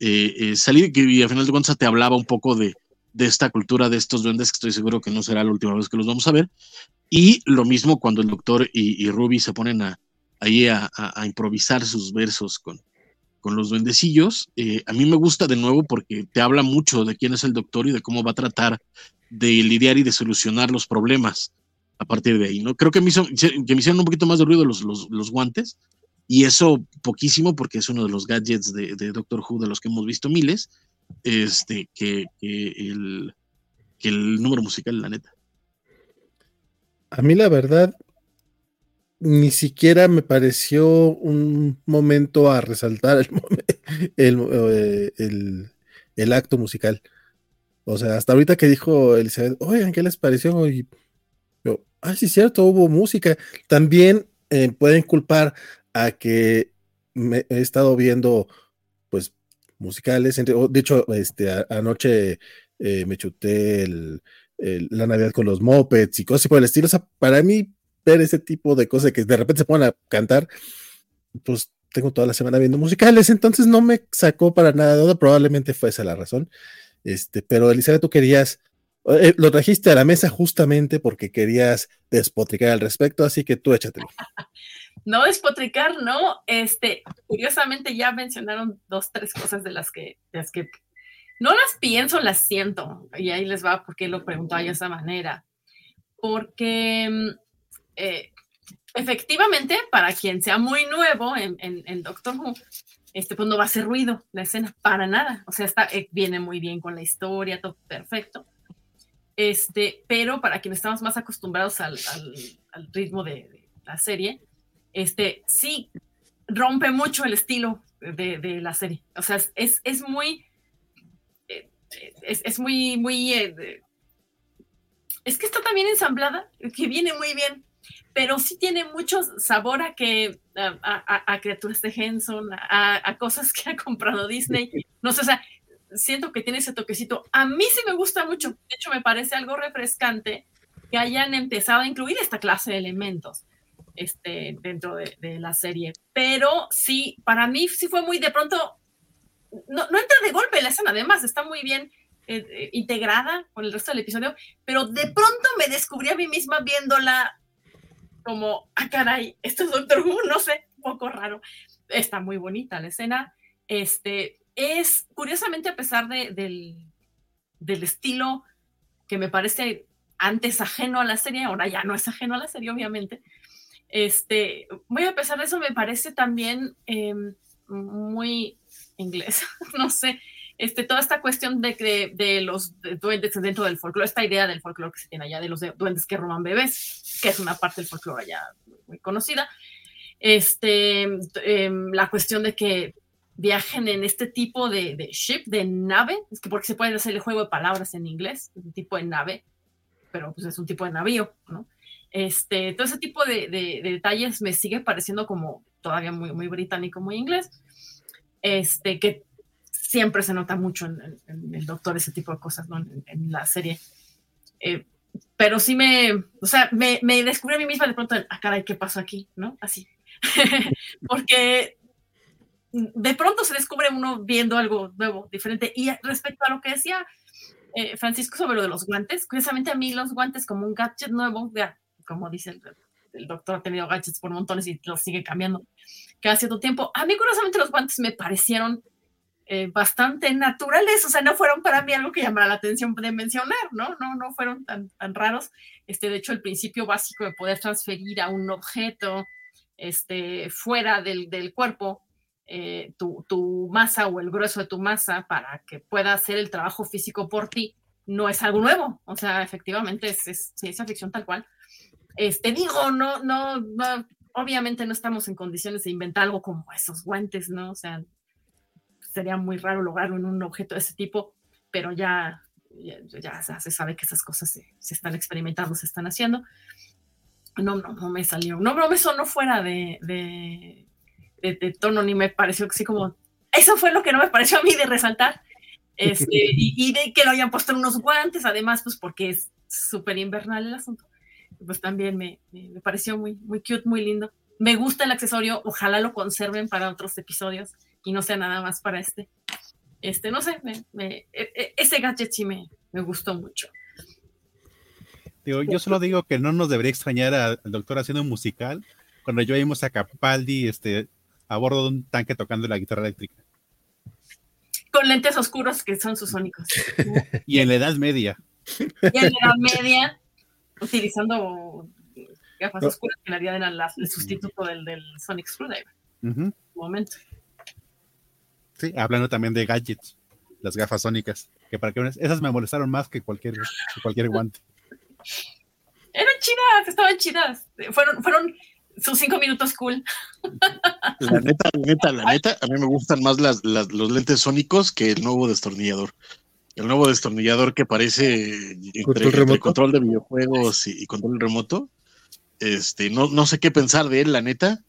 eh, eh, salir, y al final de cuentas te hablaba un poco de, de esta cultura de estos duendes, que estoy seguro que no será la última vez que los vamos a ver. Y lo mismo cuando el doctor y, Ruby se ponen a, ahí a, improvisar sus versos con, con los duendecillos. Eh, a mí me gusta de nuevo porque te habla mucho de quién es el doctor y de cómo va a tratar de lidiar y de solucionar los problemas a partir de ahí, ¿no? Creo que me, hizo, que me hicieron un poquito más de ruido los, los, guantes, y eso poquísimo porque es uno de los gadgets de, Doctor Who de los que hemos visto miles, este, que, el, que el número musical, la neta. A mí la verdad, ni siquiera me pareció un momento a resaltar el, eh, el, el, acto musical. O sea, hasta ahorita que dijo Elizabeth, oigan, ¿qué les pareció? Y ah, sí, cierto, hubo música. También eh, pueden culpar a que me he estado viendo, pues, musicales. De hecho, este, anoche eh, me chuté el, la Navidad con los mopeds y cosas por el estilo. O sea, para mí, ver ese tipo de cosas que de repente se ponen a cantar, pues tengo toda la semana viendo musicales, entonces no me sacó para nada de duda, probablemente fue esa la razón. Este, pero Elizabeth, tú querías, eh, lo trajiste a la mesa justamente porque querías despotricar al respecto, así que tú échatelo. no despotricar, no. Este, curiosamente ya mencionaron dos, tres cosas de las que, de las que no las pienso, las siento. Y ahí les va porque lo preguntaba de esa manera. Porque mm, eh, efectivamente, para quien sea muy nuevo en, Doctor Who, este, pues no va a hacer ruido la escena, para nada. O sea, está, eh, viene muy bien con la historia, todo perfecto. Este, pero para quienes estamos más acostumbrados al, ritmo de, la serie, este, sí rompe mucho el estilo de, la serie. O sea, es, es muy es, muy, muy... Eh, es que está también ensamblada, que viene muy bien, pero sí tiene mucho sabor a que a, criaturas de Henson, a, cosas que ha comprado Disney. No sé, o sea, siento que tiene ese toquecito. A mí sí me gusta mucho. De hecho, me parece algo refrescante que hayan empezado a incluir esta clase de elementos este, dentro de, de la serie. Pero sí, para mí sí fue muy de pronto no, no entra de golpe la escena, además está muy bien eh, eh, integrada con el resto del episodio, pero de pronto me descubrí a mí misma viéndola como, ah, caray, esto es Doctor Who, no sé, un poco raro. Está muy bonita la escena. Este, es, curiosamente, a pesar de, del, estilo que me parece antes ajeno a la serie, ahora ya no es ajeno a la serie, obviamente. Este, muy a pesar de eso, me parece también em, muy inglés, no sé, este, toda esta cuestión de, de, de los duendes dentro del folclore, esta idea del folclore que se tiene allá, de los duendes que roban bebés, que es una parte del folclore allá muy conocida. Este, em, la cuestión de que viajen en este tipo de, de, ship, de nave, es que porque se puede hacer el juego de palabras en inglés, un tipo de nave, pero pues es un tipo de navío, ¿no? Este, todo ese tipo de, de, detalles me sigue pareciendo como todavía muy, muy británico, muy inglés este, que siempre se nota mucho en, el doctor ese tipo de cosas, ¿no? En, la serie. Eh, pero sí me, o sea, me, me, descubrí a mí misma de pronto, ah, caray, ¿qué pasó aquí? ¿No? Así. Porque de pronto se descubre uno viendo algo nuevo, diferente. Y respecto a lo que decía eh, Francisco sobre lo de los guantes, curiosamente a mí los guantes como un gadget nuevo, ya, como dice el, el doctor, ha tenido gadgets por montones y los sigue cambiando cada cierto tiempo. A mí, curiosamente, los guantes me parecieron eh, bastante naturales, o sea, no fueron para mí algo que llamara la atención de mencionar, ¿no? No, no fueron tan, tan raros. Este, de hecho, el principio básico de poder transferir a un objeto este, fuera del, del cuerpo eh, tu, tu, masa o el grueso de tu masa para que pueda hacer el trabajo físico por ti, no es algo nuevo. O sea, efectivamente es, es ciencia ficción tal cual. Este, digo, no, no, no, obviamente no estamos en condiciones de inventar algo como esos guantes, ¿no? O sea, sería muy raro lograrlo en un objeto de ese tipo, pero ya, ya, se sabe que esas cosas se, están experimentando, se están haciendo. No, no, no me salió, no, no me sonó fuera de, de, tono, ni me pareció así como, eso fue lo que no me pareció a mí de resaltar. Este, y, de que lo hayan puesto en unos guantes, además, pues porque es súper invernal el asunto. Pues también me, me, pareció muy, muy cute, muy lindo. Me gusta el accesorio, ojalá lo conserven para otros episodios y no sea nada más para este. Este, no sé, me, e, e, ese gadget sí me, me gustó mucho. Digo, yo solo digo que no nos debería extrañar al doctor haciendo un musical cuando yo vimos a Capaldi este, a bordo de un tanque tocando la guitarra eléctrica. Con lentes oscuros que son sus sónicos. y en la Edad Media. Y en la Edad Media, utilizando gafas oscuras que en realidad eran el sustituto del, del Sonic Screwdriver. Un momento. Sí, hablando también de gadgets, las gafas sónicas, que para que esas me molestaron más que cualquier, cualquier guante. Eran chidas, estaban chidas. Fueron, fueron sus cinco minutos cool. La neta, la neta, la neta, a mí me gustan más las, los lentes sónicos que el nuevo destornillador. El nuevo destornillador que parece entre, ¿Control, de videojuegos y, control remoto. Este, no, no sé qué pensar de él, la neta.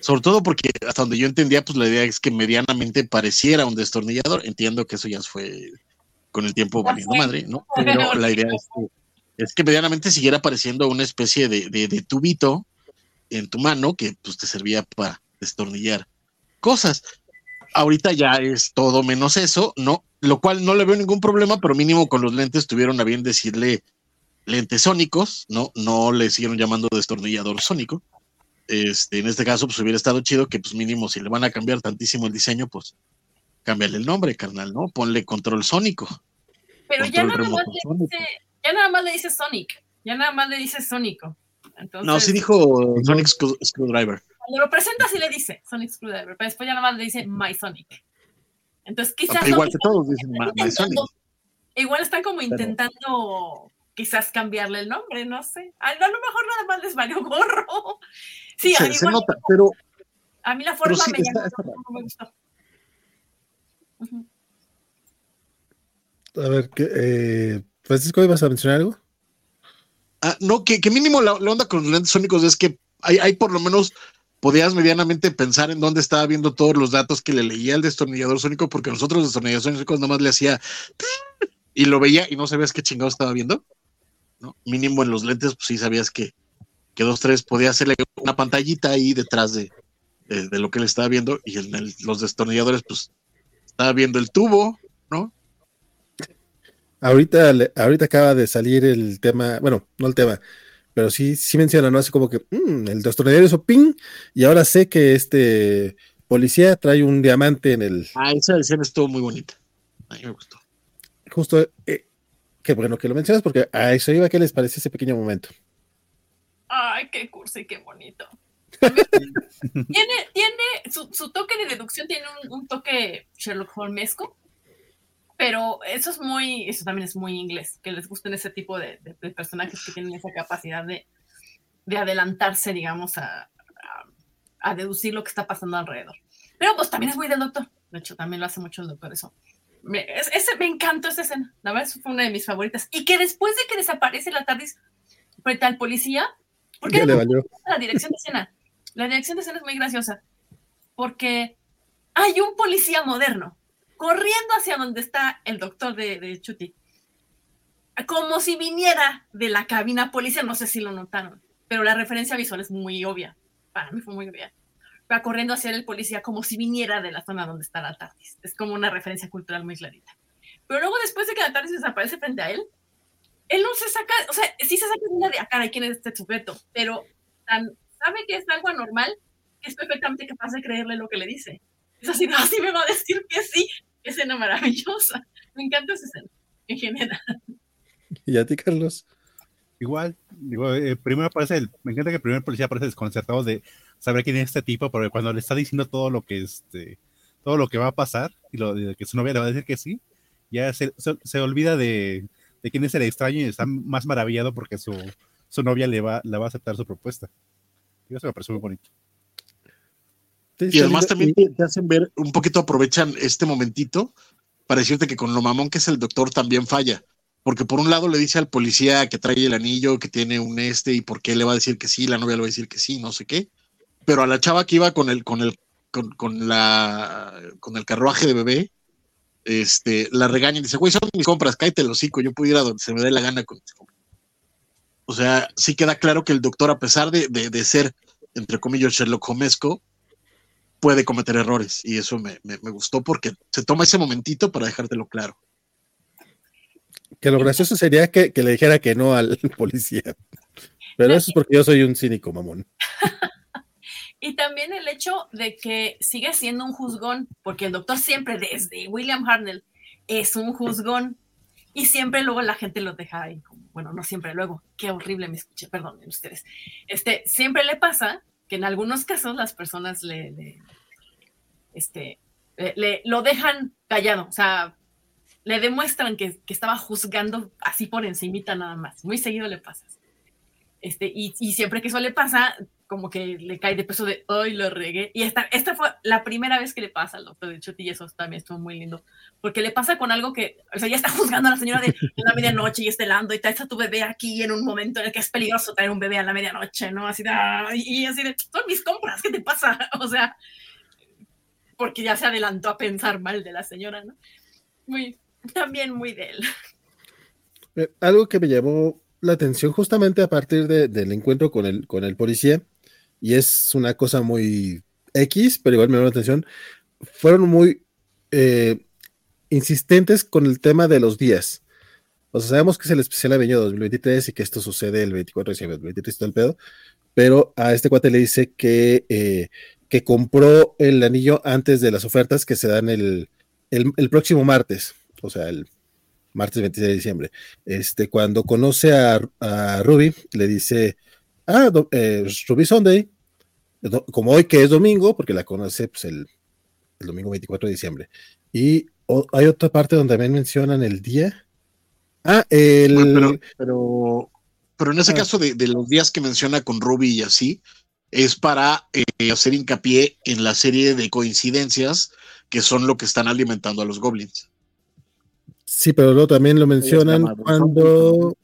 Sobre todo porque hasta donde yo entendía, pues la idea es que medianamente pareciera un destornillador. Entiendo que eso ya fue con el tiempo valiendo madre, ¿no? Pero la idea es que, es que medianamente siguiera pareciendo una especie de, de, tubito en tu mano que pues te servía para destornillar cosas. Ahorita ya es todo menos eso, ¿no? Lo cual no le veo ningún problema, pero mínimo con los lentes tuvieron a bien decirle lentes sónicos, ¿no? No le siguieron llamando destornillador sónico. Este, en este caso, pues hubiera estado chido que, pues mínimo, si le van a cambiar tantísimo el diseño, pues cámbiale el nombre, carnal, ¿no? Ponle control sónico. Pero ya nada, más le dice, ya nada más le dice Sonic, ya nada más le dice Sónico. no, sí dijo Sonic Screwdriver. Cuando lo presenta sí le dice Sonic Screwdriver, pero después ya nada más le dice My Sonic. Entonces quizás... igual que todos dicen My Sonic. Igual están como intentando quizás cambiarle el nombre, no sé. A, lo mejor nada más les valió gorro. Sí, se, nota, pero. A mí la forma me, no me gustó. A ver, ¿qué, eh, Francisco, ¿ibas a mencionar algo? Ah, no, que, que mínimo la, onda con los lentes sónicos es que hay, hay por lo menos podías medianamente pensar en dónde estaba viendo todos los datos que le leía el destornillador sónico, porque nosotros los destornilladores sónicos nomás le hacía y lo veía y no sabías qué chingado estaba viendo. ¿No? Mínimo en los lentes, pues sí sabías que, que dos, tres podía hacerle una pantallita ahí detrás de, de, lo que él estaba viendo y en los destornilladores, pues estaba viendo el tubo, ¿no? Ahorita, ahorita acaba de salir el tema, bueno, no el tema, pero sí, sí menciona, ¿no? Así como que mm, el destornillador hizo ping y ahora sé que este policía trae un diamante en el. Ah, esa escena estuvo muy bonita. A mí me gustó. Justo, eh, qué bueno que lo mencionas porque a eso iba, ¿qué les parece ese pequeño momento? Ay, qué curso y qué bonito. tiene, tiene su, toque de deducción tiene un, toque Sherlock Holmesco, pero eso es muy, eso también es muy inglés, que les gusten ese tipo de, personajes que tienen esa capacidad de, adelantarse, digamos, a, a, deducir lo que está pasando alrededor. Pero pues también es muy del doctor, de hecho también lo hace mucho el doctor eso. Me, ese, me encantó esa escena, la verdad fue una de mis favoritas. Y que después de que desaparece la TARDIS frente al policía, porque la dirección de escena, la dirección de escena es muy graciosa, porque hay un policía moderno corriendo hacia donde está el doctor de, de Chuti, como si viniera de la cabina policial, no sé si lo notaron, pero la referencia visual es muy obvia, para mí fue muy obvia va corriendo hacia el policía como si viniera de la zona donde está la TARDIS. Es como una referencia cultural muy clarita. Pero luego, después de que la TARDIS desaparece frente a él, él no se saca, o sea, sí se saca una de acá, quién es este sujeto, pero tan, sabe que es algo anormal que es perfectamente capaz de creerle lo que le dice. Es así, no, así me va a decir que sí, escena maravillosa. Me encanta esa escena, en general. ¿Y a ti, Carlos? Igual, digo, eh, primero aparece el, me encanta que el primer policía aparece desconcertado de saber quién es este tipo, porque cuando le está diciendo todo lo que este, todo lo que va a pasar y lo de que su novia le va a decir que sí, ya se, se, olvida de, de, quién es el extraño y está más maravillado porque su, su novia le va, le va a aceptar su propuesta. Y eso me parece muy bonito. Y además también te, hacen ver, un poquito aprovechan este momentito para decirte que con lo mamón que es el doctor también falla porque por un lado le dice al policía que trae el anillo, que tiene un este y por qué le va a decir que sí, la novia le va a decir que sí, no sé qué. Pero a la chava que iba con el, con el, con, la, con el carruaje de bebé, este, la regaña y dice, güey, son mis compras, cállate el hocico, yo puedo ir a donde se me dé la gana con mis compras. O sea, sí queda claro que el doctor, a pesar de, de, de ser, entre comillas, Sherlock Homesco, puede cometer errores. Y eso me, me, me, gustó porque se toma ese momentito para dejártelo claro. Que lo gracioso sería que, que le dijera que no al policía. Pero eso es porque yo soy un cínico, mamón. Y también el hecho de que sigue siendo un juzgón, porque el doctor siempre, desde William Harnell, es un juzgón. Y siempre luego la gente lo deja ahí, bueno, no siempre, luego, qué horrible me escuché, perdonen ustedes. Este, siempre le pasa que en algunos casos las personas le, este, le, lo dejan callado, o sea, le demuestran que, que, estaba juzgando así por encimita nada más. Muy seguido le pasa. Este, y, y, siempre que eso le pasa, como que le cae de peso de, hoy lo regué. Y esta, esta fue la primera vez que le pasa al doctor de Chuti y eso también estuvo muy lindo. Porque le pasa con algo que, o sea, ya está juzgando a la señora de la medianoche y estelando y traes a tu bebé aquí en un momento en el que es peligroso traer un bebé a la medianoche, ¿no? Así de, y así de, son mis compras, ¿qué te pasa? O sea, porque ya se adelantó a pensar mal de la señora, ¿no? Muy, también muy de él. Eh, algo que me llamó la atención justamente a partir de, del encuentro con el, con el policía, y es una cosa muy X, pero igual me llamó la atención, fueron muy eh, insistentes con el tema de los días. O sea, sabemos que es el especial año 2023 y que esto sucede el 24 de diciembre del 23 todo el pedo, pero a este cuate le dice que, eh, que compró el anillo antes de las ofertas que se dan el, el, el próximo martes, o sea, el martes 26 de diciembre. Este, cuando conoce a, a Ruby, le dice, ah, do, eh, Ruby Sunday, como hoy que es domingo, porque la conoce pues, el, el domingo 24 de diciembre. Y o, hay otra parte donde también mencionan el día. Ah, el... Pero, pero, pero, en ese ah. caso de, de, los días que menciona con Ruby y así, es para eh, hacer hincapié en la serie de coincidencias que son lo que están alimentando a los goblins. Sí, pero luego también lo mencionan cuando,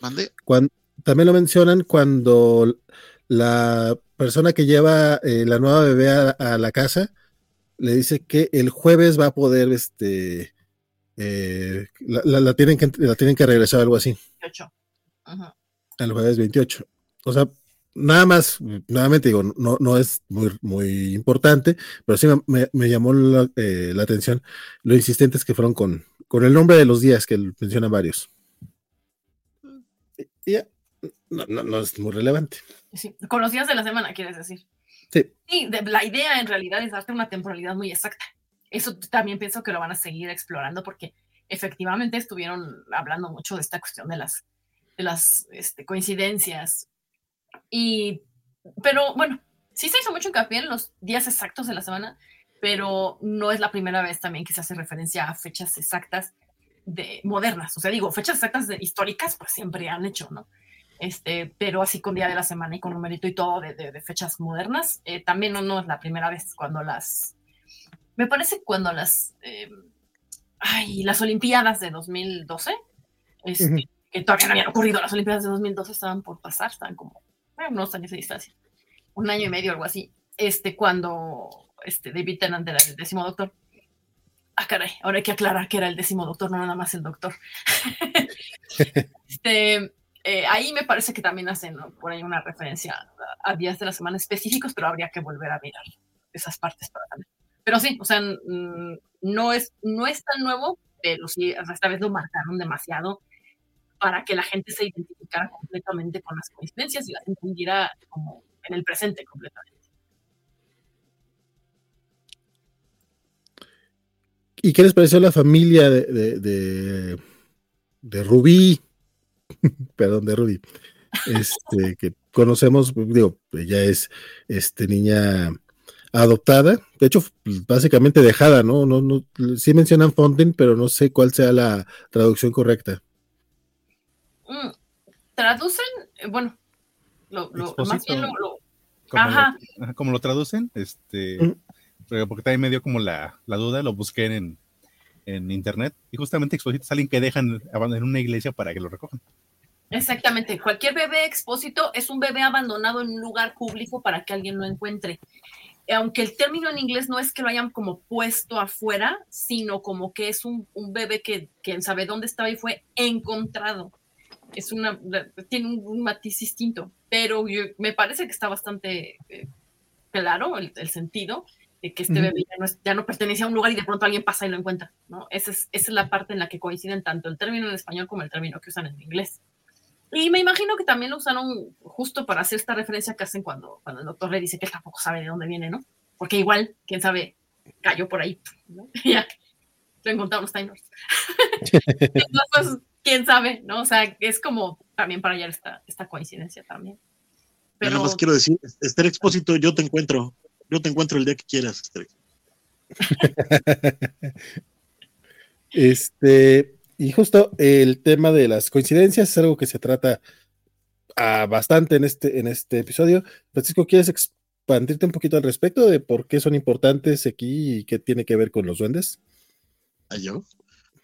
¿Mande? cuando. También lo mencionan cuando la persona que lleva eh, la nueva bebé a, a, la casa le dice que el jueves va a poder, este, eh, la, la, la, tienen que, la tienen que regresar, algo así. 28. Uh -huh. El jueves 28. O sea, nada más, nuevamente digo, no, no es muy, muy importante, pero sí me, me llamó la, eh, la, atención lo insistentes que fueron con, con el nombre de los días que mencionan varios. Ya, no, no, no, es muy relevante. Sí, con los días de la semana, quieres decir. Sí. Sí, de, la idea en realidad es darte una temporalidad muy exacta. Eso también pienso que lo van a seguir explorando porque efectivamente estuvieron hablando mucho de esta cuestión de las, de las este, coincidencias. Y, pero bueno, sí se hizo mucho hincapié en los días exactos de la semana, pero no es la primera vez también que se hace referencia a fechas exactas de modernas. O sea, digo, fechas exactas de, históricas, pues siempre han hecho, ¿no? Este, pero así con día de la semana y con numerito y todo de, de, de fechas modernas, eh, también no, no, es la primera vez cuando las, me parece cuando las, eh, ay, las Olimpiadas de 2012, este, uh -huh. que todavía no habían ocurrido, las Olimpiadas de 2012 estaban por pasar, estaban como bueno, unos años de distancia, un año y medio, algo así, este, cuando este, David Tennant era el décimo doctor. Ah, caray, ahora hay que aclarar que era el décimo doctor, no nada más el doctor. este, eh, ahí me parece que también hacen ¿no? por ahí una referencia a, a, días de la semana específicos, pero habría que volver a mirar esas partes para también. Pero sí, o sea, no es, no es tan nuevo, pero sí, esta vez lo marcaron demasiado para que la gente se identificara completamente con las coincidencias y las entendiera como en el presente completamente. ¿Y qué les pareció la familia de, de, de, de Rubí? Perdón, de Rubí. Este, que conocemos, digo, ella es este, niña adoptada, de hecho, básicamente dejada, ¿no? no, no sí mencionan Fountain, pero no sé cuál sea la traducción correcta. Mm, traducen, eh, bueno, lo, lo, más bien lo, lo como, Ajá. Lo, como lo traducen, este, mm porque también me dio como la, la duda, lo busqué en, en, internet y justamente expósito es alguien que dejan en una iglesia para que lo recojan. Exactamente, cualquier bebé expósito es un bebé abandonado en un lugar público para que alguien lo encuentre. aunque el término en inglés no es que lo hayan como puesto afuera, sino como que es un, un bebé que quien sabe dónde estaba y fue encontrado. Es una, tiene un, matiz distinto, pero me parece que está bastante eh, claro el, el, sentido de que este bebé ya no, es, ya no, pertenece a un lugar y de pronto alguien pasa y lo encuentra, ¿no? Esa es, esa es la parte en la que coinciden tanto el término en español como el término que usan en inglés. Y me imagino que también lo usaron justo para hacer esta referencia que hacen cuando, cuando el doctor le dice que él tampoco sabe de dónde viene, ¿no? Porque igual, quién sabe, cayó por ahí, ¿no? ya, lo encontraron los Time Entonces, quién sabe, ¿no? O sea, es como también para hallar esta, esta coincidencia también. Pero... Nada más quiero decir, Esther Expósito, yo te encuentro, yo te encuentro el día que quieras, Esther. este, y justo el tema de las coincidencias es algo que se trata ah, bastante en este, en este episodio. Francisco, ¿quieres expandirte un poquito al respecto de por qué son importantes aquí y qué tiene que ver con los duendes? ¿A yo?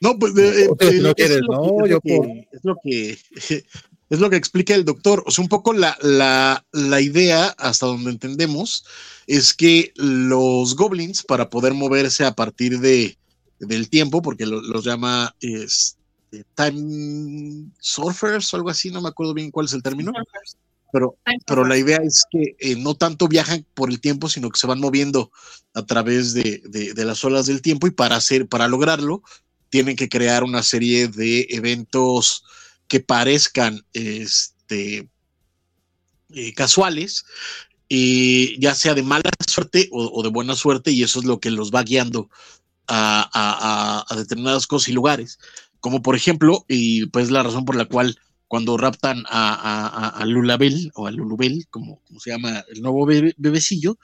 No, pues eh, eh, no quieres, no, yo por... es lo que es lo que explica el doctor. O sea, un poco la, la, la idea, hasta donde entendemos, es que los goblins, para poder moverse a partir de, del tiempo, porque los llama este, time surfers o algo así, no me acuerdo bien cuál es el término, pero, pero la idea es que eh, no tanto viajan por el tiempo, sino que se van moviendo a través de, de, las olas del tiempo y para, hacer, para lograrlo tienen que crear una serie de eventos que parezcan este, eh, casuales, y ya sea de mala suerte o, de buena suerte, y eso es lo que los va guiando a, determinadas cosas y lugares, como por ejemplo, y pues la razón por la cual cuando raptan a, Lulabel o a Lulubel, como, como, se llama el nuevo bebecillo,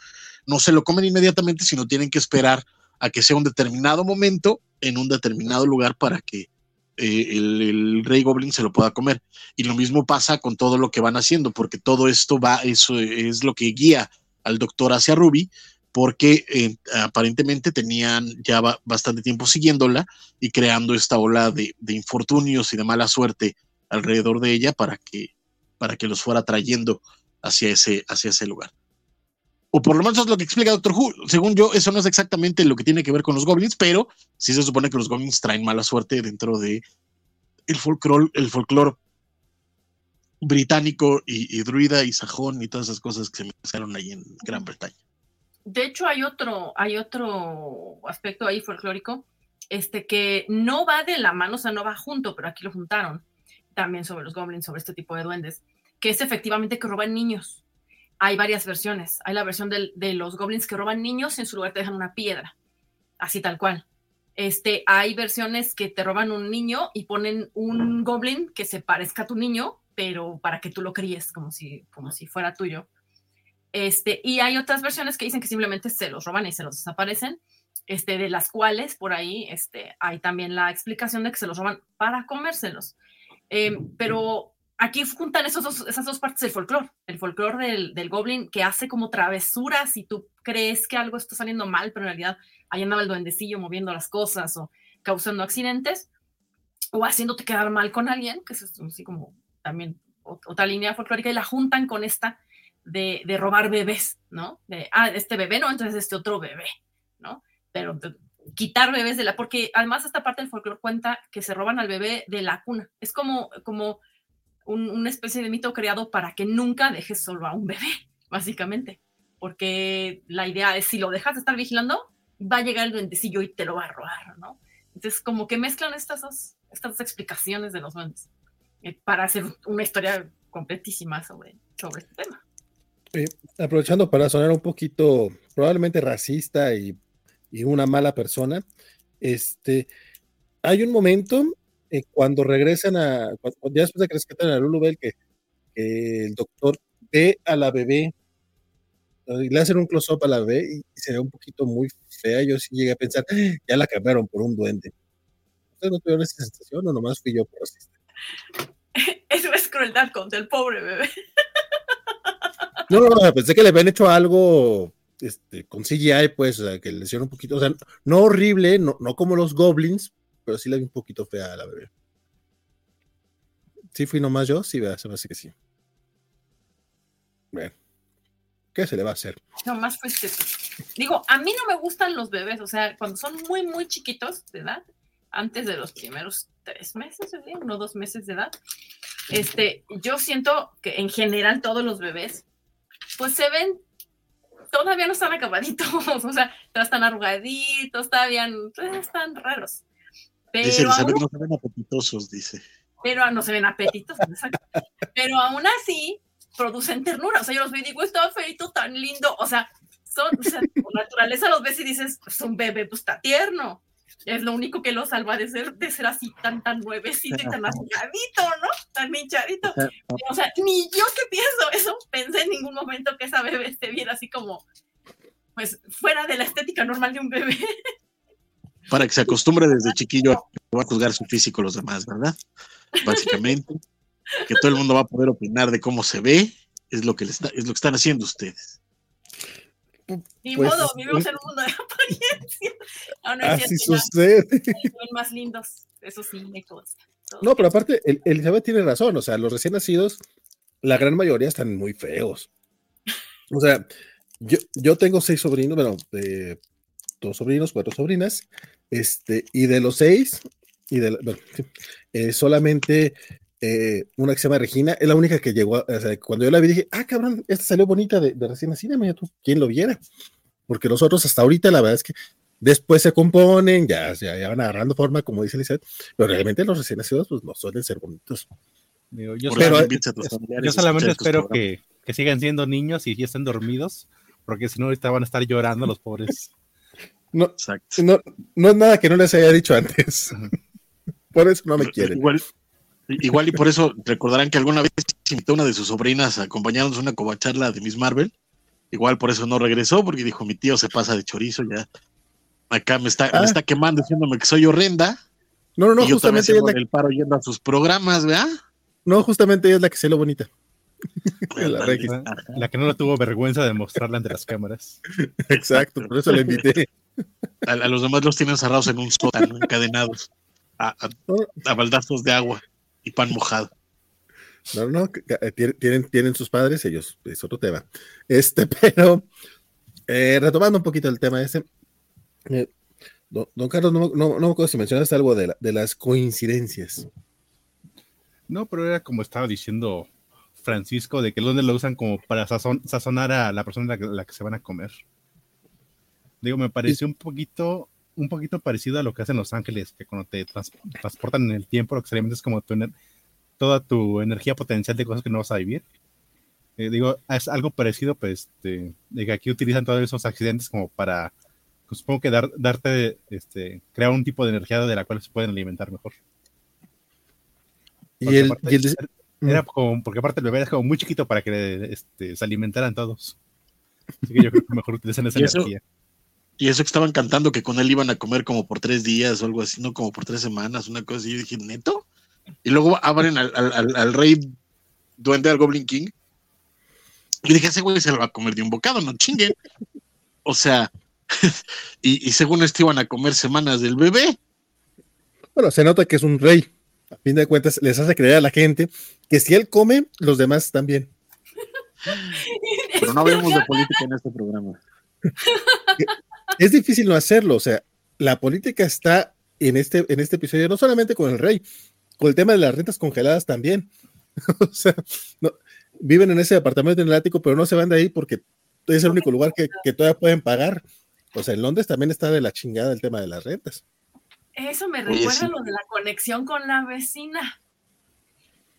no se lo comen inmediatamente, sino tienen que esperar a que sea un determinado momento en un determinado lugar para que eh, el, rey goblin se lo pueda comer. Y lo mismo pasa con todo lo que van haciendo, porque todo esto va, eso es lo que guía al doctor hacia Ruby, porque eh, aparentemente tenían ya bastante tiempo siguiéndola y creando esta ola de, infortunios y de mala suerte alrededor de ella para que, para que los fuera trayendo hacia ese, hacia ese lugar. O por lo menos es lo que explica Doctor Who. Según yo, eso no es exactamente lo que tiene que ver con los goblins, pero sí se supone que los goblins traen mala suerte dentro de el folclore, el británico y, y, druida y sajón y todas esas cosas que se mezclaron ahí en Gran Bretaña. De hecho, hay otro, hay otro aspecto ahí folclórico, este que no va de la mano, o sea, no va junto, pero aquí lo juntaron también sobre los goblins, sobre este tipo de duendes, que es efectivamente que roban niños. Hay varias versiones. Hay la versión de, los goblins que roban niños y en su lugar te dejan una piedra, así tal cual. Este, hay versiones que te roban un niño y ponen un goblin que se parezca a tu niño, pero para que tú lo críes como si, como si fuera tuyo. Este, y hay otras versiones que dicen que simplemente se los roban y se los desaparecen, este, de las cuales por ahí este, hay también la explicación de que se los roban para comérselos. Em, pero aquí juntan esos dos, esas dos partes del folclore, el folclore del, del, goblin que hace como travesuras y tú crees que algo está saliendo mal, pero en realidad ahí andaba el duendecillo moviendo las cosas o causando accidentes o haciéndote quedar mal con alguien, que es así como también otra línea folclórica, y la juntan con esta de, robar bebés, ¿no? De, ah, este bebé no, entonces este otro bebé, ¿no? Pero quitar bebés de la, porque además esta parte del folclore cuenta que se roban al bebé de la cuna. Es como, como una especie de mito creado para que nunca dejes solo a un bebé, básicamente. Porque la idea es, si lo dejas de estar vigilando, va a llegar el duendecillo y te lo va a robar, ¿no? Entonces, como que mezclan estas dos, estas dos explicaciones de los duendes eh, para hacer una historia completísima sobre, sobre este tema. Aprovechando para sonar un poquito probablemente racista y, una mala persona, este, hay un momento eh, cuando regresan a, ya después de que rescatan a Lulubel, que, que el doctor ve a la bebé y le hacen un close-up a la bebé y, se ve un poquito muy fea. Yo sí llegué a pensar, ah, ya la cambiaron por un duende. ¿Ustedes no tuvieron esa sensación o nomás fui yo por racista? Eso es crueldad contra el pobre bebé. No, no, pensé que le habían hecho algo este, con CGI, pues, o sea, que le hicieron un poquito, o sea, no horrible, no, no como los goblins, pero sí le vi un poquito fea a la bebé. Sí fui nomás yo, sí, se me hace que sí. Bueno. ¿qué se le va a hacer? Nomás fue este. Digo, a mí no me gustan los bebés, o sea, cuando son muy, muy chiquitos de edad, antes de los primeros tres meses, uno o dos meses de edad, este, yo siento que en general todos los bebés, pues se ven, todavía no están acabaditos, o sea, están arrugaditos, todavía pues, están raros. Pero dice Elizabeth, aún, no se ven apetitosos, dice. Pero ah, no se ven apetitosos, pero aún así producen ternura, o sea, yo los veo y digo, está feito, tan lindo, o sea, son, o sea, por naturaleza los ves y dices, pues un bebé, pues está tierno, es lo único que lo salva de ser, de ser así tan, tan nuevecito y tan arrugadito, ¿no? Tan hinchadito. O sea, ni yo que pienso eso, pensé en ningún momento que esa bebé se viera así como, pues, fuera de la estética normal de un bebé. Para que se acostumbre desde chiquillo a, a juzgar su físico los demás, ¿verdad? Básicamente, que todo el mundo va a poder opinar de cómo se ve, es lo que, le está, es lo que están haciendo ustedes. Ni pues, modo, vivimos en un mundo de apariencia. No, no así sucede. Son más lindos, eso sí, me consta. No, pero aparte, el, Elizabeth tiene razón, o sea, los recién nacidos, la gran mayoría están muy feos. O sea, yo, yo tengo seis sobrinos, bueno, eh, dos sobrinos, cuatro sobrinas, este, y de los seis, y de, bueno, eh, solamente eh, una que se llama Regina, es la única que llegó, o sea, cuando yo la vi dije, ah, cabrón, esta salió bonita de, recién nacida, mira tú, ¿quién lo viera? Porque nosotros hasta ahorita la verdad es que después se componen, ya, ya, van agarrando forma, como dice Lizeth, pero realmente los recién nacidos pues no suelen ser bonitos. yo, yo, solamente espero que, que, sigan siendo niños y ya estén dormidos, porque si no ahorita van a estar llorando los pobres. No, no, no es nada que no les haya dicho antes. Por eso no me quieren. Igual, Igual y por eso recordarán que alguna vez invitó a una de sus sobrinas a acompañarnos a una covacharla de Miss Marvel. Igual por eso no regresó, porque dijo, mi tío se pasa de chorizo ya. Acá me está, me ah. está quemando diciéndome que soy horrenda. No, no, no, y justamente yo el paro yendo a sus programas, ¿verdad? No, justamente ella es la que se lo bonita. la, que no tuvo vergüenza de mostrarla ante las cámaras. Exacto, por eso la invité. A, los demás los tienen cerrados en un sótano, encadenados a, a baldazos de agua y pan mojado. No, no, eh, tienen, tienen sus padres, ellos, es otro tema. Este, pero eh, retomando un poquito el tema ese, eh, don, Carlos, no, no, no me acuerdo si mencionaste algo de, de las coincidencias. No, pero era como estaba diciendo Francisco, de que donde lo usan como para sazonar a la persona la, la, que se van a comer. Digo, me pareció un poquito un poquito parecido a lo que hacen Los Ángeles, que cuando te transportan en el tiempo, lo que se es como tener toda tu energía potencial de cosas que no vas a vivir. Eh, digo, es algo parecido, pues, este, de que aquí utilizan todos esos accidentes como para, pues, supongo que dar, darte, este, crear un tipo de energía de la cual se pueden alimentar mejor. y el, era, como, porque aparte el bebé es como muy chiquito para que este, se alimentaran todos. Así que yo creo que mejor utilizan esa energía. Y eso que estaban cantando que con él iban a comer como por tres días o algo así, no como por tres semanas, una cosa así. Yo dije, ¿neto? Y luego abren al, al, al, rey duende, al Goblin King. Y dije, ese güey se lo va a comer de un bocado, no chinguen. O sea, y, según esto iban a comer semanas del bebé. Bueno, se nota que es un rey. A fin de cuentas, les hace creer a la gente que si él come, los demás también. Pero no hablemos de política en este programa. es difícil no hacerlo, o sea, la política está en este, en este episodio, no solamente con el rey, con el tema de las rentas congeladas también. o sea, viven en ese departamento en el ático, pero no se van de ahí porque es el único lugar que, que todavía pueden pagar. O sea, en Londres también está de la chingada el tema de las rentas. Eso me recuerda lo de la conexión con la vecina.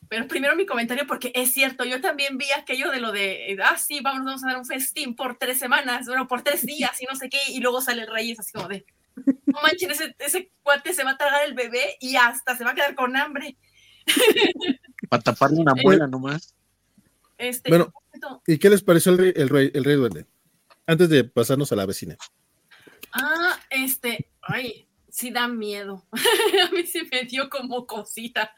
Pero primero mi comentario, porque es cierto, yo también vi aquello de lo de, ah, sí, vamos, vamos a dar un festín por tres semanas, bueno, por tres días y no sé qué, y luego sale el rey y es así como de, no manchen, ese, ese cuate se va a tragar el bebé y hasta se va a quedar con hambre. Para taparle una muela nomás. Este, bueno, ¿y qué les pareció el rey, el rey, el rey duende? Antes de pasarnos a la vecina. Ah, este, ay, sí da miedo. a mí sí me dio como cosita.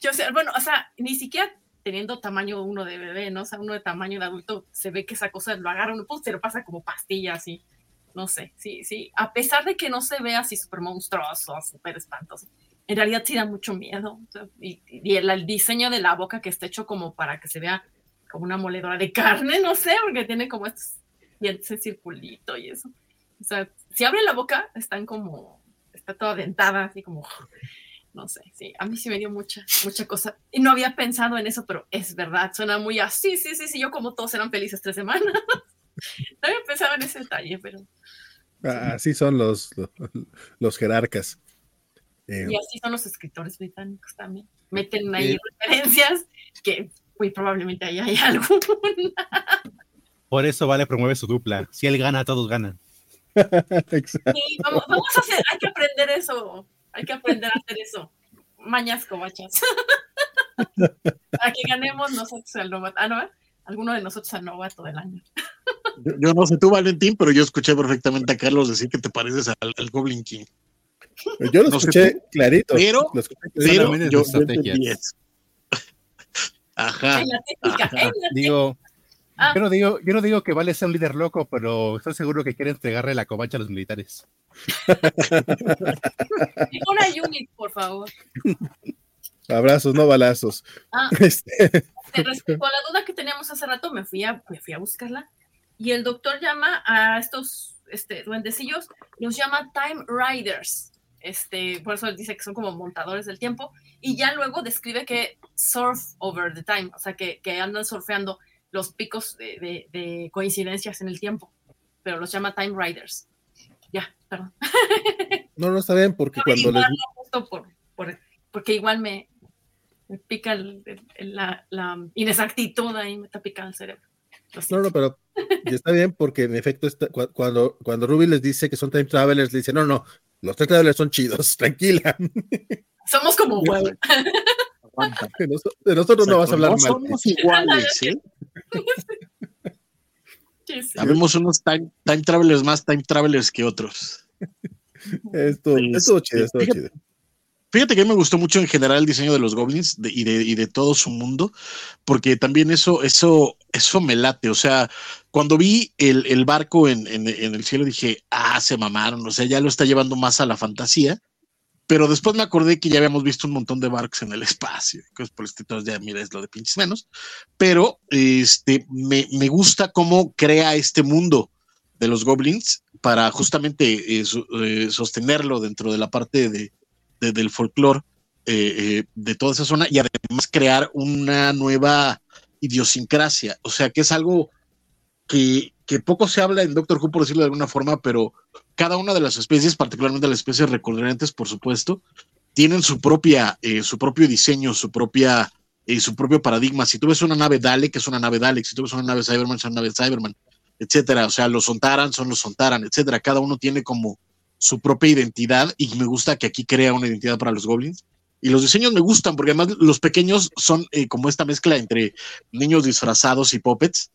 Yo sé, bueno, o sea, ni siquiera teniendo tamaño uno de bebé, ¿no? O sea, uno de tamaño de adulto, se ve que esa cosa lo agarra uno, pues se lo pasa como pastilla, así. No sé, sí, sí. A pesar de que no se ve así súper monstruoso, súper espantoso, en realidad sí da mucho miedo. y, el, diseño de la boca que está hecho como para que se vea como una moledora de carne, no sé, porque tiene como este, ese circulito y eso. O sea, si abre la boca, están como, está toda dentada, así como, no sé, sí, a mí sí me dio mucha, mucha cosa. Y no había pensado en eso, pero es verdad, suena muy así, sí, sí, sí, yo como todos eran felices tres semanas. no había pensado en ese detalle, pero... Así son los, los, jerarcas. Eh, y así son los escritores británicos también. Meten ahí referencias que muy probablemente ahí hay alguna. Por eso Vale promueve su dupla. Si él gana, todos ganan. Sí, vamos, a hacer, hay que aprender eso. Hay que aprender a hacer eso. Mañas cobachas. Para que ganemos nosotros el novato. Ah, no, alguno de nosotros al novato del año. Yo, no sé tú, Valentín, pero yo escuché perfectamente a Carlos decir que te pareces al, Goblin King. Yo lo escuché clarito. Pero, pero yo, Ajá. Digo, ah. yo, no digo, yo no digo que Vale sea un líder loco, pero estoy seguro que quiere entregarle la covacha a los militares. Una unit, por favor. Abrazos, no balazos. Ah, este. Respecto a la duda que teníamos hace rato, me fui a, me fui a buscarla y el doctor llama a estos este, duendecillos, los llama Time Riders. Este, por eso dice que son como montadores del tiempo, y ya luego describe que surf over the time, o sea, que, que andan surfeando los picos de, de, coincidencias en el tiempo, pero los llama Time Riders. Ya, perdón. No, no está bien, porque cuando les... por, porque igual me, me pica la, la, inexactitud ahí, me está picando el cerebro. No, no, pero está bien porque en efecto cuando, cuando Ruby les dice que son time travelers, le dice, no, no, los time travelers son chidos, tranquila. Somos como de, nosotros no vas a hablar mal. Somos iguales, ¿sí? Habemos unos time, time, travelers más time travelers que otros. Esto, estuvo chido, estuvo chido. Fíjate que me gustó mucho en general el diseño de los goblins y, de, todo su mundo, porque también eso, eso, eso me late. O sea, cuando vi el, barco en, el cielo dije, ah, se mamaron, o sea, ya lo está llevando más a la fantasía. Pero después me acordé que ya habíamos visto un montón de barcos en el espacio, cosas por este ya mira, es lo de pinches menos. Pero este, me, gusta cómo crea este mundo de los goblins para justamente eh, eh, sostenerlo dentro de la parte de, del folclore eh, eh, de toda esa zona y además crear una nueva idiosincrasia. O sea, que es algo que, poco se habla en Doctor Who, por decirlo de alguna forma, pero cada una de las especies, particularmente las especies recurrentes, por supuesto, tienen su propia, eh, su propio diseño, su propia, su propio paradigma. Si tú ves una nave Dalek, es una nave Dalek. Si tú ves una nave Cyberman, es una nave Cyberman, etcétera. O sea, los Sontaran son los Sontaran, etcétera. Cada uno tiene como su propia identidad y me gusta que aquí crea una identidad para los goblins. Y los diseños me gustan porque además los pequeños son eh, como esta mezcla entre niños disfrazados y puppets.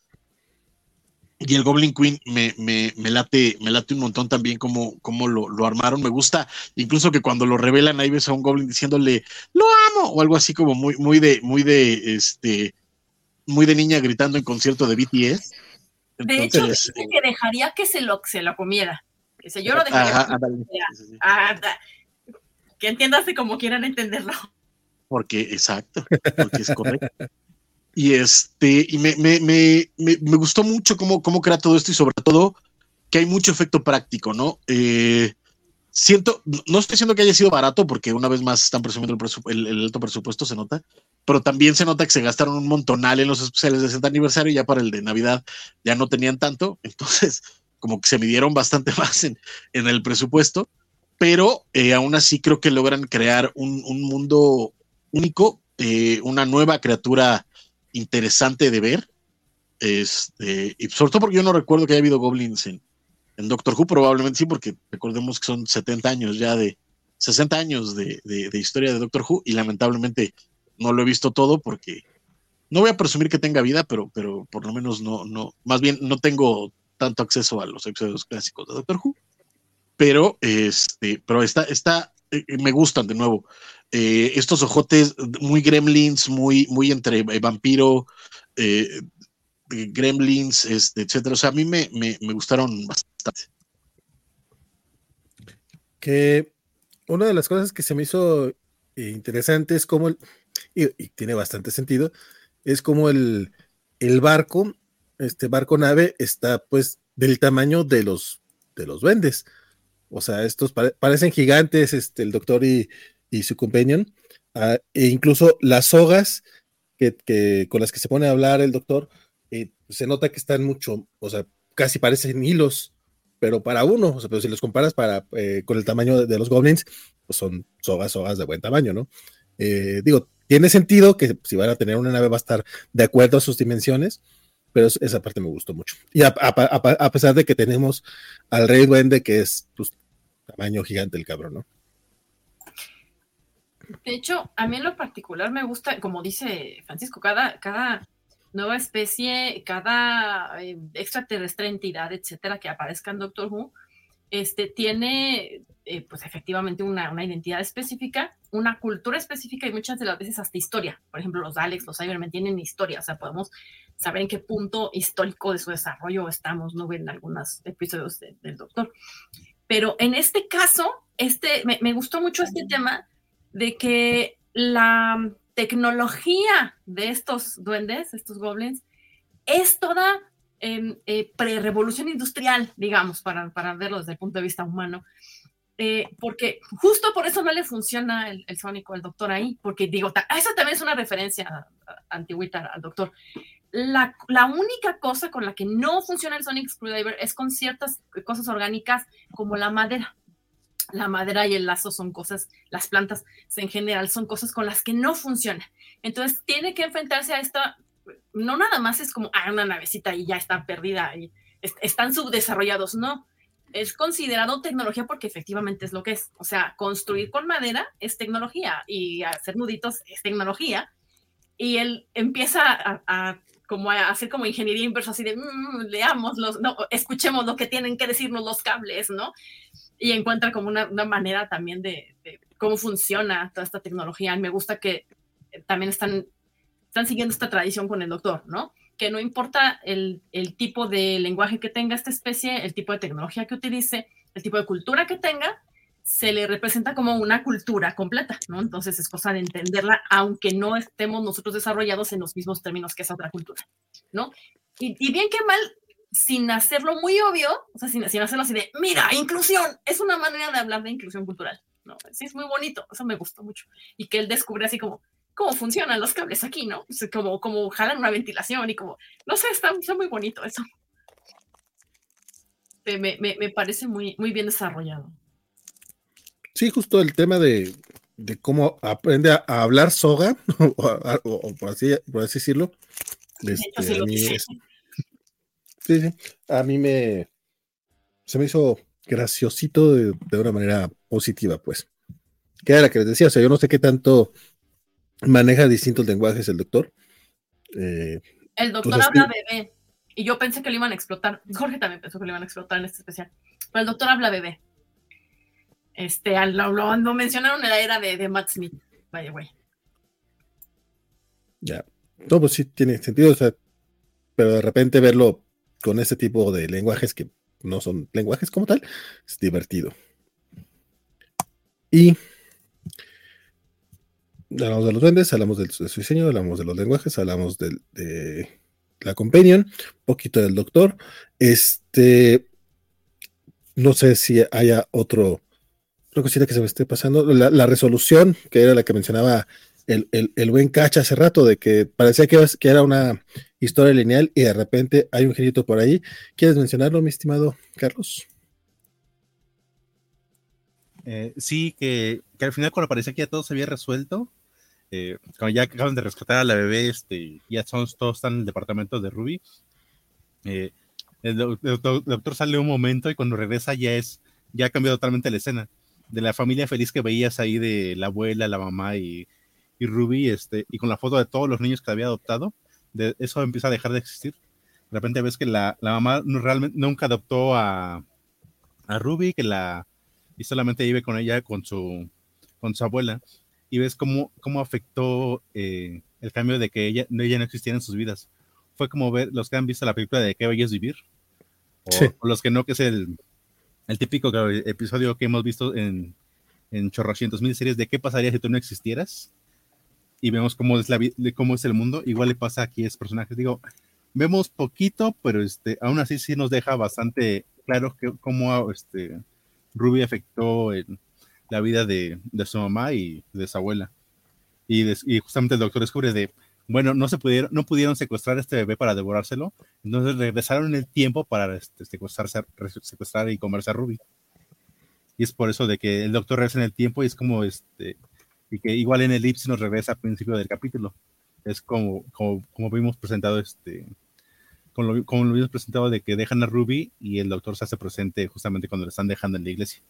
Y el Goblin Queen me, me, me late, me late un montón también como, como lo, lo, armaron. Me gusta incluso que cuando lo revelan ahí ves a un Goblin diciéndole lo amo o algo así como muy, muy de, muy de este, muy de niña gritando en concierto de BTS. de hecho, que dejaría que se lo, se lo comiera yo lo dejaría. Ah, que entiendas como quieran entenderlo. Porque, exacto, porque es correcto. y este, y me, me, me, me, gustó mucho cómo, cómo crea todo esto y sobre todo que hay mucho efecto práctico, ¿no? Eh, siento, no estoy diciendo que haya sido barato, porque una vez más están presumiendo el, alto presupuesto, se nota, pero también se nota que se gastaron un montonal en los especiales de 60 aniversario y ya para el de Navidad ya no tenían tanto, entonces como que se midieron bastante más en, el presupuesto, pero eh, aún así creo que logran crear un, mundo único, eh, una nueva criatura interesante de ver. Este, y sobre todo porque yo no recuerdo que haya habido goblins en, en Doctor Who, probablemente sí, porque recordemos que son 70 años ya de 60 años de, de, historia de Doctor Who y lamentablemente no lo he visto todo porque no voy a presumir que tenga vida, pero, pero por lo menos no, no, más bien no tengo tanto acceso a los episodios clásicos de Doctor Who. Pero, este, pero está, está, eh, me gustan de nuevo. Eh, estos ojotes muy gremlins, muy, muy entre eh, vampiro, gremlins, este, etcétera. O sea, a mí me, me, gustaron bastante. Que una de las cosas que se me hizo interesante es como, y, y tiene bastante sentido, es como el, el barco, este barco nave, está pues del tamaño de los, de los duendes. O sea, estos parecen gigantes, este, el doctor y, su companion. Ah, e incluso las sogas que, con las que se pone a hablar el doctor, eh, se nota que están mucho, o sea, casi parecen hilos, pero para uno, o sea, pero si los comparas para, eh, con el tamaño de, los goblins, pues son sogas, sogas de buen tamaño, ¿no? Eh, digo, tiene sentido que si van a tener una nave va a estar de acuerdo a sus dimensiones, pero esa parte me gustó mucho. Y a, pesar de que tenemos al rey duende que es pues, tamaño gigante el cabrón, ¿no? De hecho, a mí en lo particular me gusta, como dice Francisco, cada, cada nueva especie, cada eh, extraterrestre, entidad, etcétera, que aparezca en Doctor Who, este, tiene eh, pues efectivamente una, una, identidad específica, una cultura específica y muchas de las veces hasta historia. Por ejemplo, los Alex, los Cybermen tienen historia, o sea, podemos saber en qué punto histórico de su desarrollo estamos, ¿no? En algunos episodios del Doctor. Pero en este caso, este, me, me gustó mucho este tema de que la tecnología de estos duendes, estos goblins, es toda em, eh, pre-revolución industrial, digamos, para, para, verlo desde el punto de vista humano. Eh, porque justo por eso no le funciona el, el sónico, el doctor ahí, porque digo, eso también es una referencia antiguita al doctor. La, la, única cosa con la que no funciona el Sonic Screwdriver es con ciertas cosas orgánicas como la madera la madera y el lazo son cosas, las plantas en general son cosas con las que no funciona. Entonces tiene que enfrentarse a esta, no nada más es como, ah, una navecita y ya está perdida y están subdesarrollados, no. Es considerado tecnología porque efectivamente es lo que es. O sea, construir con madera es tecnología y hacer nuditos es tecnología. Y él empieza a, como a hacer como ingeniería inversa, así de, mm, leamos los, no, escuchemos lo que tienen que decirnos los cables, ¿no? Y encuentra como una, manera también de, cómo funciona toda esta tecnología. Y me gusta que también están, están siguiendo esta tradición con el doctor, ¿no? Que no importa el, el, tipo de lenguaje que tenga esta especie, el tipo de tecnología que utilice, el tipo de cultura que tenga, se le representa como una cultura completa, ¿no? Entonces es cosa de entenderla, aunque no estemos nosotros desarrollados en los mismos términos que esa otra cultura, ¿no? Y, y bien que mal, sin hacerlo muy obvio, o sea, sin, sin, hacerlo así de, mira, inclusión, es una manera de hablar de inclusión cultural, ¿no? Sí, es muy bonito, eso me gustó mucho. Y que él descubre así como, cómo funcionan los cables aquí, ¿no? como, como jalan una ventilación y como, no sé, está, muy bonito eso. Me, me, me, parece muy, muy bien desarrollado. Sí, justo el tema de, de cómo aprende a, hablar soga, o, por, así, por así decirlo. Este, a mí es, Sí, sí. A mí me. Se me hizo graciosito de, una manera positiva, pues. Que era la que les decía, o sea, yo no sé qué tanto maneja distintos lenguajes el doctor. Eh, el doctor pues habla bebé. Y yo pensé que lo iban a explotar. Jorge también pensó que lo iban a explotar en este especial. Pero el doctor habla bebé. Este, lo, lo, mencionaron en la era de, de Matt Smith. Vaya, güey. Ya. No, pues sí, tiene sentido. O sea, pero de repente verlo con ese tipo de lenguajes que no son lenguajes como tal, es divertido. Y hablamos de los duendes, hablamos de, su diseño, hablamos de los lenguajes, hablamos de, la companion, un poquito del doctor. Este, no sé si haya otro, otra cosita que se me esté pasando. La, resolución, que era la que mencionaba el, el, buen cacha hace rato, de que parecía que, que era una historia lineal y de repente hay un genito por ahí. ¿Quieres mencionarlo, mi estimado Carlos? Eh, sí, que, al final cuando parecía que ya todo se había resuelto, eh, cuando ya acaban de rescatar a la bebé, este, ya son, todos están en el departamento de Ruby. Eh, el, doctor, sale un momento y cuando regresa ya es, ya ha cambiado totalmente la escena. De la familia feliz que veías ahí de la abuela, la mamá y, y Ruby, este, y con la foto de todos los niños que había adoptado, eso empieza a dejar de existir. De repente ves que la, mamá realmente nunca adoptó a, a Ruby, que la y solamente vive con ella, con su, con su abuela, y ves cómo, cómo afectó eh, el cambio de que ella, ella no existiera en sus vidas. Fue como ver los que han visto la película de Qué bello es vivir, o, los que no, que es el, el típico episodio que hemos visto en, en chorrocientos mil series de qué pasaría si tú no existieras y vemos cómo es, la, cómo es el mundo. Igual le pasa aquí a estos personajes. Digo, vemos poquito, pero este, aún así sí nos deja bastante claro que, cómo este, Ruby afectó en la vida de, su mamá y de su abuela. Y, y, justamente el doctor descubre de, bueno, no se pudieron, no pudieron secuestrar a este bebé para devorárselo, entonces regresaron en el tiempo para este, secuestrar y comerse a Ruby. Y es por eso de que el doctor regresa en el tiempo y es como este, y que igual en el Ipsi nos regresa al principio del capítulo. Es como, como, como vimos presentado este, como lo, como lo vimos presentado de que dejan a Ruby y el doctor se hace presente justamente cuando le están dejando en la iglesia.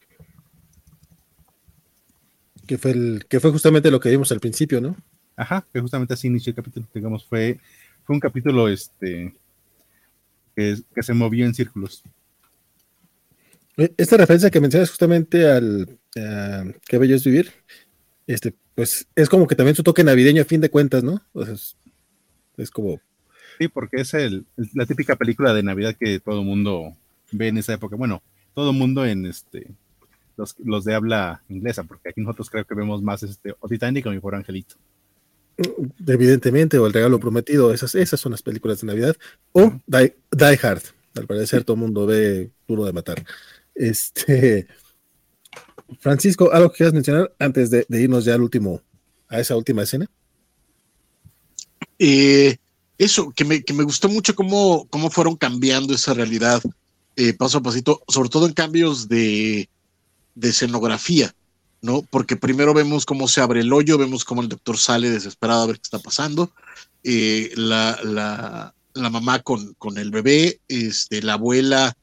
Que fue, el, que fue justamente lo que vimos al principio, ¿no? Ajá, que justamente así inició el capítulo. Digamos, fue, fue un capítulo este, que, que se movió en círculos. E, esta referencia que mencionas justamente al uh, Qué bello es vivir, este, pues es como que también su toque navideño a fin de cuentas, ¿no? O sea, es, es, como... Sí, porque es el, la típica película de Navidad que todo mundo ve en esa época. Bueno, todo mundo en este, los, los, de habla inglesa, porque aquí nosotros creo que vemos más este, o Titanic o Mi Pobre Angelito. Evidentemente, o El Regalo Prometido, esas, esas son las películas de Navidad. O Die, Hard, al parecer todo el mundo ve Duro de Matar. Este, Francisco, ¿algo que quieras mencionar antes de, irnos ya al último, a esa última escena? Eh, eso, que me, gustó mucho cómo, fueron cambiando esa realidad eh, paso a pasito, sobre todo en cambios de, de escenografía. ¿no? Porque primero vemos cómo se abre el hoyo, vemos cómo el doctor sale desesperado a ver qué está pasando, eh, la, mamá con, el bebé, este, la abuela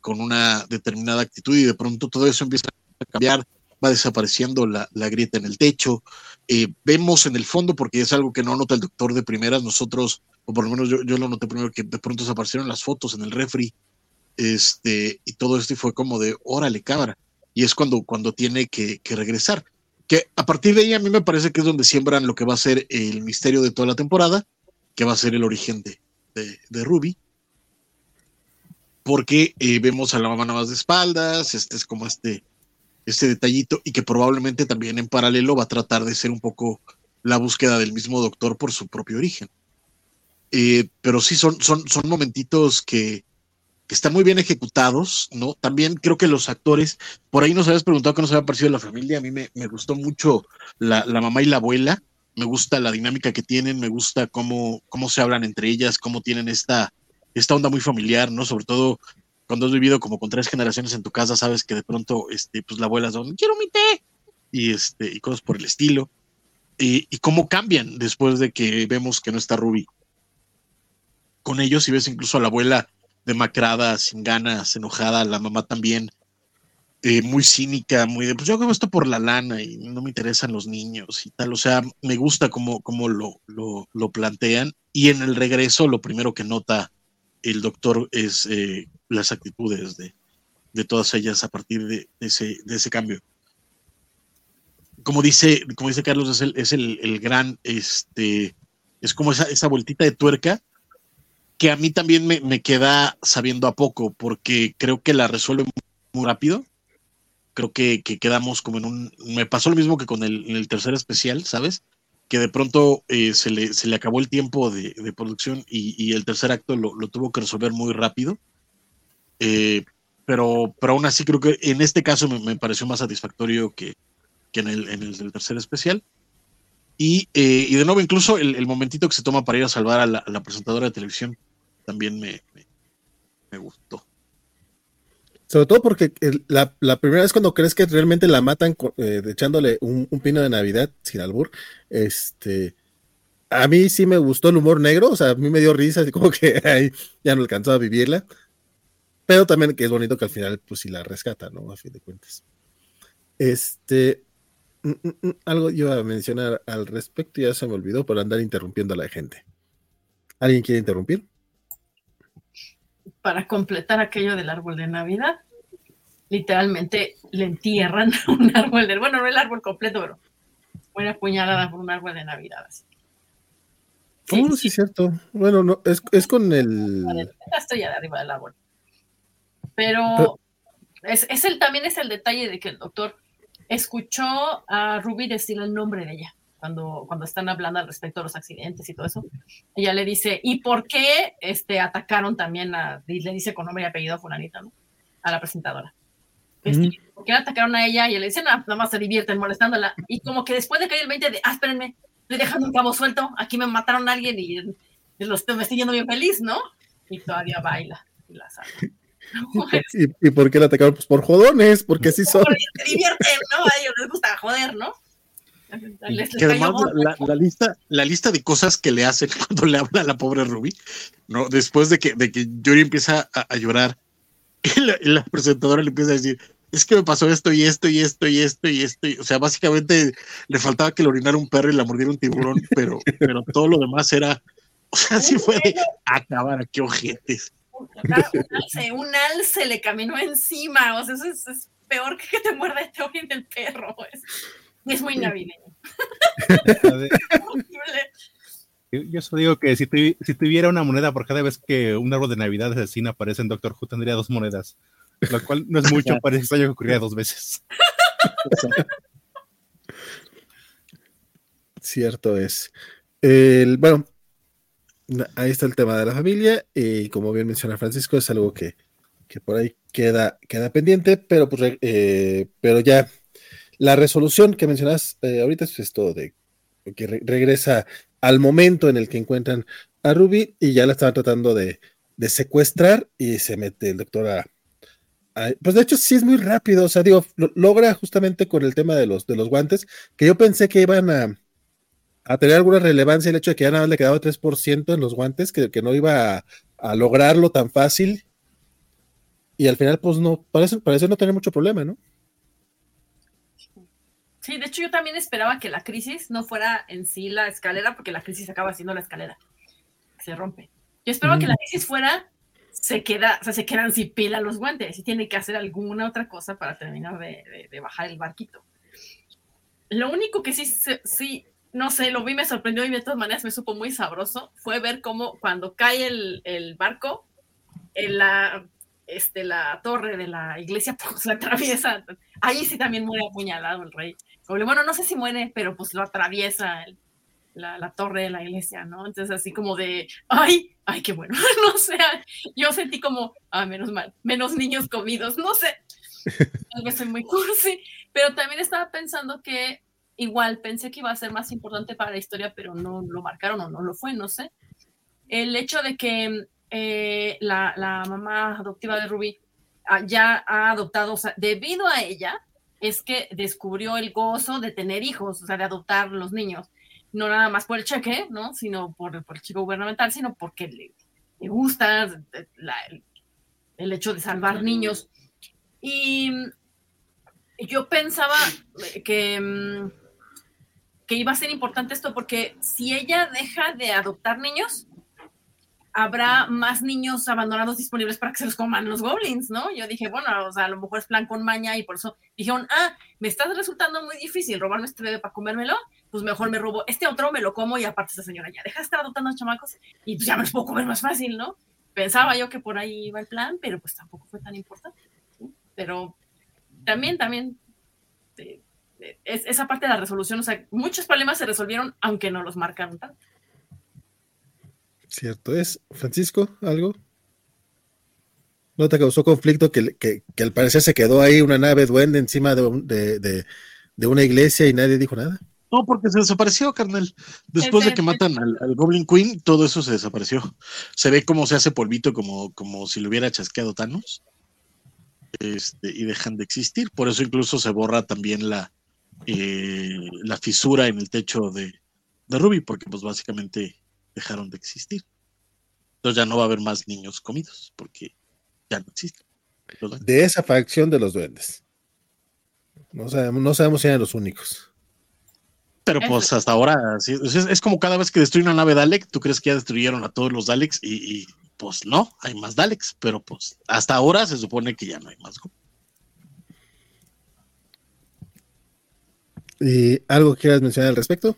con una determinada actitud y de pronto todo eso empieza a cambiar, va desapareciendo la, la grieta en el techo, eh, vemos en el fondo, porque es algo que no nota el doctor de primeras, nosotros, o por lo menos yo, yo lo noté primero, que de pronto desaparecieron las fotos en el refri, este, y todo esto y fue como de, órale, cámara y es cuando, cuando tiene que, regresar. Que a partir de ahí a mí me parece que es donde siembran lo que va a ser el misterio de toda la temporada, que va a ser el origen de, de, Ruby. Porque eh, vemos a la mamá nada más de espaldas, este es como este, este detallito, y que probablemente también en paralelo va a tratar de ser un poco la búsqueda del mismo doctor por su propio origen. Eh, pero sí son, son, son momentitos que, que están muy bien ejecutados, ¿no? También creo que los actores, por ahí nos habías preguntado qué nos había parecido la familia, a mí me, me gustó mucho la, la, mamá y la abuela, me gusta la dinámica que tienen, me gusta cómo, cómo se hablan entre ellas, cómo tienen esta, esta onda muy familiar, ¿no? Sobre todo cuando has vivido como con tres generaciones en tu casa, sabes que de pronto, este, pues la abuela son, quiero mi té, y, este, y cosas por el estilo, y, y cómo cambian después de que vemos que no está Ruby. Con ellos y ves incluso a la abuela demacrada, sin ganas, enojada, la mamá también, eh, muy cínica, muy de, pues yo hago esto por la lana y no me interesan los niños y tal, o sea, me gusta cómo, cómo lo, lo, lo plantean. Y en el regreso lo primero que nota el doctor es eh, las actitudes de, de, todas ellas a partir de, ese, de ese cambio. Como dice, como dice Carlos, es el, es el, el gran, este, es como esa, esa vueltita de tuerca que a mí también me, me, queda sabiendo a poco, porque creo que la resuelve muy rápido. Creo que, que quedamos como en un... Me pasó lo mismo que con el, el tercer especial, ¿sabes? Que de pronto eh, se, le, se le acabó el tiempo de, de producción y, y, el tercer acto lo, lo, tuvo que resolver muy rápido. Eh, pero, pero aún así creo que en este caso me, me pareció más satisfactorio que, que en, el, en el tercer especial. Y, eh, y de nuevo, incluso el, el, momentito que se toma para ir a salvar a la, presentadora de televisión también me, me, gustó. Sobre todo porque la, la, primera vez cuando crees que realmente la matan eh, echándole un, pino de Navidad sin albur, este, a mí sí me gustó el humor negro, o sea, a mí me dio risa, así como que ahí ya no alcanzó a vivirla, pero también que es bonito que al final, pues sí la rescata, ¿no? A fin de cuentas. Este, Mm, mm, mm, algo yo iba a mencionar al respecto, ya se me olvidó por andar interrumpiendo a la gente. ¿Alguien quiere interrumpir? Para completar aquello del árbol de Navidad, literalmente le entierran un árbol de, bueno, no el árbol completo, pero una puñalada por un árbol de Navidad. Así. Oh, sí, cierto. Bueno, no, es, es con el. Estoy arriba del árbol. Pero. Es, es, el, también es el detalle de que el doctor escuchó a Ruby decir el nombre de ella cuando, cuando están hablando al respecto de los accidentes y todo eso, ella le dice, ¿y por qué este, atacaron también a, le dice con nombre y apellido a fulanita, ¿no? A la presentadora. Este, ¿Por qué atacaron a ella? Y le dicen, nada más se divierten molestándola. Y como que después de caer el 20 de, ah, espérenme, estoy dejando un cabo suelto, aquí me mataron a alguien y, lo estoy, me estoy yendo bien feliz, ¿no? Y todavía baila y la saca. ¿Y, por qué la atacaron? Pues por jodones, porque así son. Se divierten, ¿no? A ellos les gusta joder, ¿no? que además la, lista, la lista de cosas que le hacen cuando le habla a la pobre Ruby, ¿no? Después de que, de que Yuri empieza a, llorar, y la, presentadora le empieza a decir, es que me pasó esto y esto y esto y esto y esto. o sea, básicamente le faltaba que le orinara un perro y la mordiera un tiburón, pero, pero todo lo demás era, o sea, sí fue de acabar, a qué ojetes. Un alce, un alce le caminó encima, o sea, eso es, peor que que te muerda este ojo del perro. Es, es muy navideño. Yo solo digo que si, si, tuviera una moneda por cada vez que un árbol de Navidad asesina aparece en Doctor Who, tendría dos monedas. Lo cual no es mucho, parece extraño que ocurriera dos veces. Cierto es. El, bueno, ahí está el tema de la familia y como bien menciona Francisco, es algo que, que por ahí queda, queda pendiente, pero, pues, eh, pero ya la resolución que mencionas eh, ahorita es esto de que regresa al momento en el que encuentran a Ruby y ya la estaban tratando de, secuestrar y se mete el doctor a, Pues de hecho sí es muy rápido, o sea, digo, logra justamente con el tema de los, de los guantes, que yo pensé que iban a, a tener alguna relevancia el hecho de que ya nada más le quedaba 3% en los guantes, que, que no iba a, a, lograrlo tan fácil. Y al final, pues no, parece, parece no tener mucho problema, ¿no? Sí, de hecho yo también esperaba que la crisis no fuera en sí la escalera, porque la crisis acaba siendo la escalera. Se rompe. Yo esperaba que la crisis fuera, se queda, o sea, se quedan sin pila los guantes y tiene que hacer alguna otra cosa para terminar de, bajar el barquito. Lo único que sí, sí, no sé, lo vi, me sorprendió y de todas maneras me supo muy sabroso, fue ver cómo cuando cae el, el barco, en la este, la torre de la iglesia, pues la atraviesa. Ahí sí también muere apuñalado el rey. Bueno, no sé si muere, pero pues lo atraviesa la, torre de la iglesia, ¿no? Entonces así como de, ay, ay, qué bueno. no sé, yo sentí como, ah, menos mal, menos niños comidos, no sé. Tal vez soy muy cursi, pero también estaba pensando que igual pensé que iba a ser más importante para la historia, pero no lo marcaron o no lo fue, no sé. El hecho de que eh, la, mamá adoptiva de Ruby ah, ya ha adoptado, o sea, debido a ella, es que descubrió el gozo de tener hijos, o sea, de adoptar los niños. No nada más por el cheque, ¿no? Sino por, el chico gubernamental, sino porque le, gusta el, hecho de salvar niños. Y yo pensaba que, mm, que iba a ser importante esto porque si ella deja de adoptar niños, habrá más niños abandonados disponibles para que se los coman los goblins, ¿no? Yo dije, bueno, o sea, a lo mejor es plan con maña y por eso dijeron, ah, me está resultando muy difícil robarme este bebé para comérmelo, pues mejor me robo este otro, me lo como y aparte esta señora ya deja de estar adoptando a chamacos y pues ya me los puedo comer más fácil, ¿no? Pensaba yo que por ahí iba el plan, pero pues tampoco fue tan importante. Pero también, también, es, esa parte de la resolución, o sea, muchos problemas se resolvieron aunque no los marcaron tanto. Cierto es. Francisco, ¿algo? ¿No te causó conflicto que, al parecer se quedó ahí una nave duende encima de, una iglesia y nadie dijo nada? No, porque se desapareció, carnal. Después de que matan al, Goblin Queen, todo eso se desapareció. Se ve cómo se hace polvito, como, como si lo hubiera chasqueado Thanos. Este, y dejan de existir. Por eso incluso se borra también la, eh, la fisura en el techo de, de Ruby, porque pues básicamente dejaron de existir. Entonces ya no va a haber más niños comidos, porque ya no existen. De esa facción de los duendes. No sabemos, no sabemos si eran los únicos. Pero pues hasta ahora es, como cada vez que destruyen una nave Dalek, tú crees que ya destruyeron a todos los Daleks y, pues no, hay más Daleks, pero pues hasta ahora se supone que ya no hay más. ¿Y algo quieras mencionar al respecto?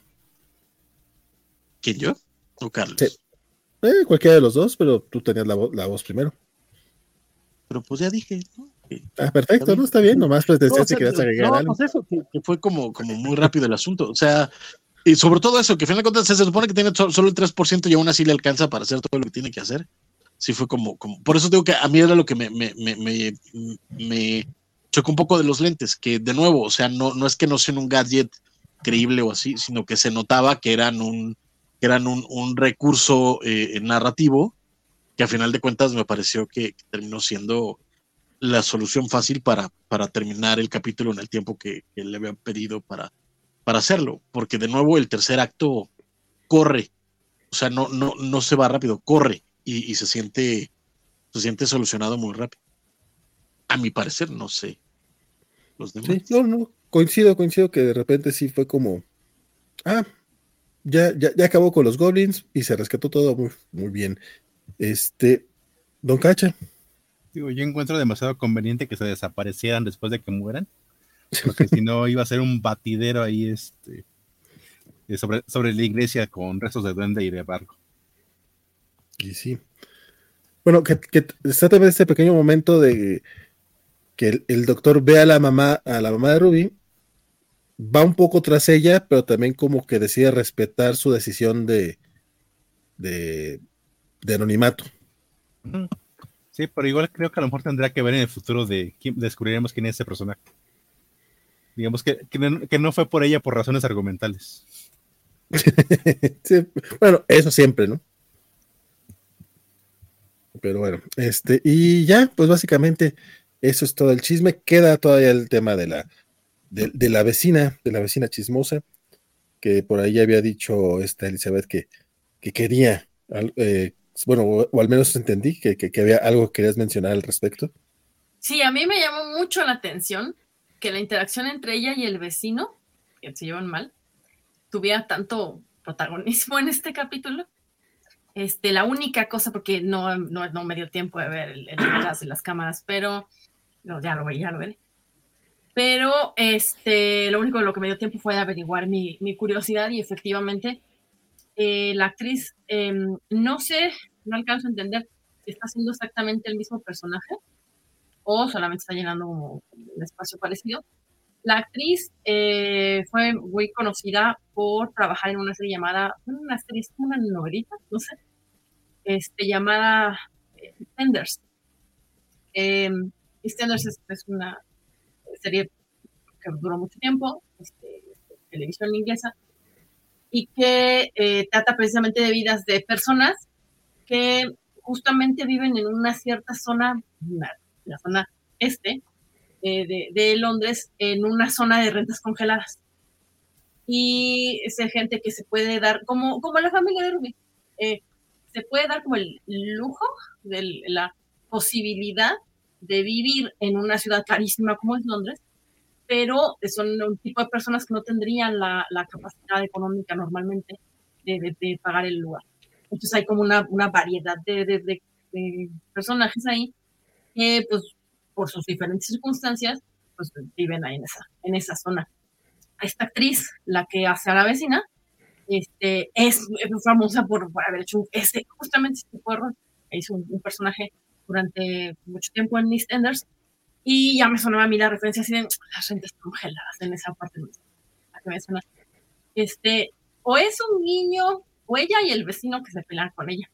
¿Quién yo? ¿O Carlos? Eh, cualquiera de los dos, pero tú tenías la, voz primero. Pero pues ya dije, ¿no? ah, perfecto, ¿no? Está bien, nomás pues decías si querías agregar no, Pues eso, que, fue como, como muy rápido el asunto. O sea, Y sobre todo eso, que al final de cuentas se supone que tiene solo el 3% y aún así le alcanza para hacer todo lo que tiene que hacer. Sí fue como, como por eso digo que a mí era lo que me, me, me, me, chocó un poco de los lentes, que de nuevo, o sea, no, no es que no sean un gadget creíble o así, sino que se notaba que eran un, eran un, un recurso eh, narrativo que a final de cuentas me pareció que, terminó siendo la solución fácil para, para terminar el capítulo en el tiempo que, le habían pedido para, para hacerlo, porque de nuevo el tercer acto corre, o sea, no, no, no se va rápido, corre y, se siente se siente solucionado muy rápido. A mi parecer, no sé. Los demás. Sí, no, no, coincido, coincido que de repente sí fue como, ah, ya, ya, ya acabó con los goblins y se rescató todo muy, muy bien. Este, Don Cacha. Digo, yo encuentro demasiado conveniente que se desaparecieran después de que mueran porque si no iba a ser un batidero ahí este, sobre, sobre la iglesia con restos de duende y de barco. Y sí. Bueno, que, que está también este pequeño momento de que el, doctor ve a la mamá, a la mamá de Ruby, va un poco tras ella, pero también como que decide respetar su decisión de, de, de anonimato. Sí, pero igual creo que a lo mejor tendrá que ver en el futuro de quién, descubriremos quién es ese personaje. Digamos que, que, no fue por ella por razones argumentales. bueno, eso siempre, ¿no? Pero bueno, este, y ya, pues básicamente eso es todo el chisme. Queda todavía el tema de la, de, la vecina, de la vecina chismosa, que por ahí había dicho esta Elizabeth que, que quería, eh, bueno, o, al menos entendí que, que, había algo que querías mencionar al respecto. Sí, a mí me llamó mucho la atención que la interacción entre ella y el vecino, que se llevan mal, tuviera tanto protagonismo en este capítulo. Este, la única cosa, porque no, no, me dio tiempo de ver el, el de las cámaras, pero no, ya lo ya lo veré. Pero este, lo único de lo que me dio tiempo fue averiguar mi, mi curiosidad y efectivamente eh, la actriz, em, no sé, no alcanzo a entender si está haciendo exactamente el mismo personaje o solamente está llenando un espacio parecido. La actriz eh, fue muy conocida por trabajar en una serie llamada, una serie, una novelita, no sé, este, llamada Tenders. Eh, Tenders es, una serie que duró mucho tiempo, este, televisión inglesa, y que eh, trata precisamente de vidas de personas que justamente viven en una cierta zona, la zona este eh, de, Londres en una zona de rentas congeladas. Y es gente que se puede dar, como, como la familia de Ruby, eh, se puede dar como el lujo de la posibilidad de vivir en una ciudad carísima como es Londres, pero son un tipo de personas que no tendrían la, capacidad económica normalmente de, pagar el lugar. Entonces hay como una, una variedad de, de, personajes ahí que pues por sus diferentes circunstancias, pues viven ahí en esa, en esa zona. Esta actriz, la que hace a la vecina, este, es, famosa por, haber hecho ese, justamente este tipo Hizo un, personaje durante mucho tiempo en EastEnders y ya me sonaba a mí la referencia así de las rentas congeladas en esa parte. La que me suena. Este, o es un niño, o ella y el vecino que se pelean con ella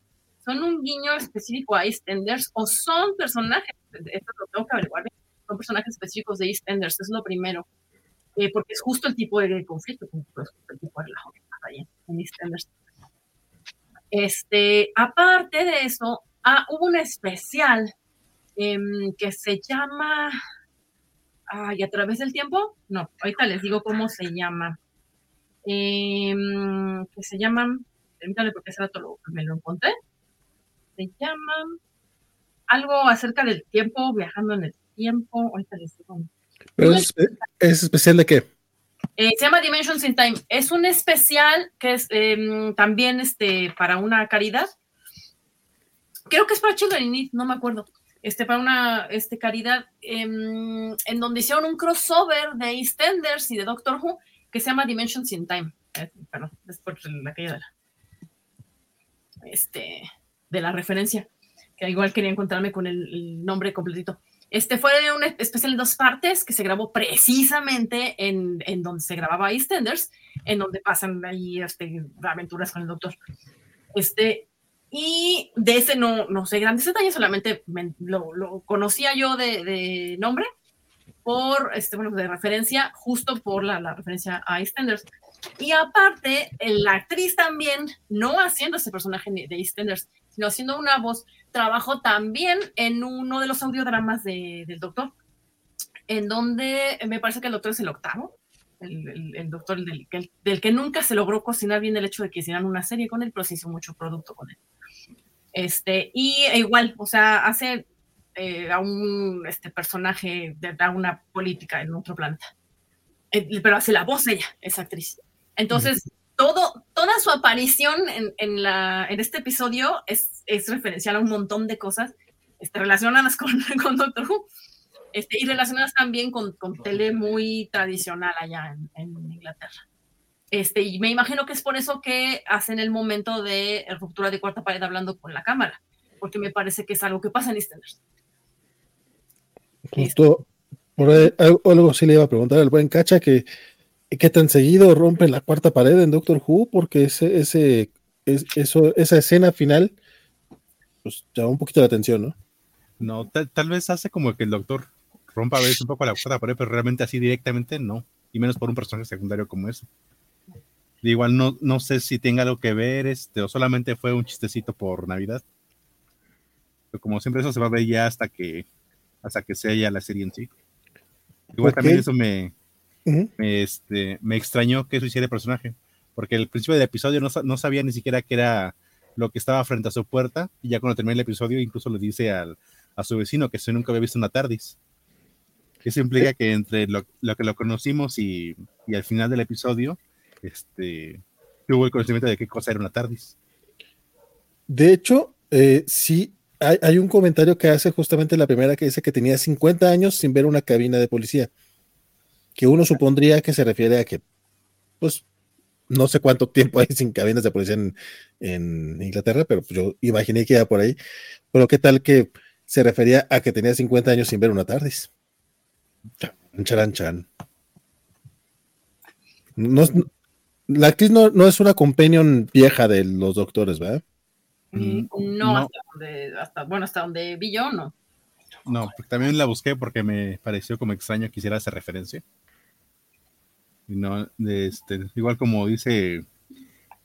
son un guiño específico a EastEnders o son personajes, esto lo tengo que averiguar, son personajes específicos de EastEnders, es lo primero, eh, porque es justo el tipo de conflicto, es el tipo de relajo que pasa ahí en EastEnders. Este, aparte de eso, ah, hubo un especial em, que se llama, ay, a través del tiempo, no, ahorita les digo cómo se llama, em, que se llaman, permítanme porque ese rato lo, me lo encontré, se llama algo acerca del tiempo, viajando en el tiempo. Ahorita les digo. es, especial de qué? Eh, se llama Dimensions in Time. Es un especial que es em, también este, para una caridad. Creo que es para Children Need, no me acuerdo. Este, para una este, caridad em, en donde hicieron un crossover de EastEnders y de Doctor Who que se llama Dimensions in Time. Eh, perdón, es por la caída de la. Este de la referencia, que igual quería encontrarme con el, nombre completito. Este fue un especial en dos partes que se grabó precisamente en, en donde se grababa EastEnders, en donde pasan ahí este, aventuras con el doctor. Este, y de ese no, no sé grandes detalles, solamente lo, conocía yo de, de, nombre, por, este, bueno, de referencia, justo por la, la referencia a EastEnders. Y aparte, la actriz también, no haciendo ese personaje de EastEnders, sino haciendo una voz, trabajó también en uno de los audiodramas de, del doctor, en donde me parece que el doctor es el octavo, el, el, el doctor del, del, del, que nunca se logró cocinar bien el hecho de que hicieran una serie con él, pero se hizo mucho producto con él. Este, y igual, o sea, hace eh, a un este, personaje de, de una política en otro planeta. Eh, pero hace la voz ella, esa actriz. Entonces, todo, toda su aparición en, en, la, en este episodio es, es, referencial a un montón de cosas este, relacionadas con, con Doctor Who este, y relacionadas también con, con tele muy tradicional allá en, en, Inglaterra. Este, y me imagino que es por eso que hacen el momento de ruptura de cuarta pared hablando con la cámara, porque me parece que es algo que pasa en EastEnders. Justo, por ahí, algo sí le iba a preguntar al buen Cacha que qué tan seguido rompen la cuarta pared en Doctor Who, porque ese, ese, es, eso, esa escena final pues llama un poquito la atención, ¿no? No, tal, tal, vez hace como que el doctor rompa a veces un poco la cuarta pared, pero realmente así directamente no, y menos por un personaje secundario como ese. Igual no, no sé si tenga algo que ver, este, o solamente fue un chistecito por Navidad. Pero como siempre eso se va a ver ya hasta que hasta que sea ya la serie en sí. Igual okay. también eso me, Uh -huh. me, este, me extrañó que eso hiciera el personaje, porque al principio del episodio no, no, sabía ni siquiera que era lo que estaba frente a su puerta, y ya cuando termina el episodio incluso le dice al, a su vecino que se nunca había visto una TARDIS. Eso implica que entre lo, que lo conocimos y, al final del episodio, este, tuvo el conocimiento de qué cosa era una TARDIS. De hecho, eh, sí, hay, un comentario que hace justamente la primera que dice que tenía 50 años sin ver una cabina de policía que uno supondría que se refiere a que, pues, no sé cuánto tiempo hay sin cabinas de policía en, en Inglaterra, pero yo imaginé que iba por ahí. Pero qué tal que se refería a que tenía 50 años sin ver una TARDIS. Chan, chan. No, la actriz no, no, es una companion vieja de los doctores, ¿verdad? Mm, no, no. Hasta, donde, hasta, bueno, hasta donde vi yo, no. No, también la busqué porque me pareció como extraño que hiciera esa referencia. Y no, este, igual como dice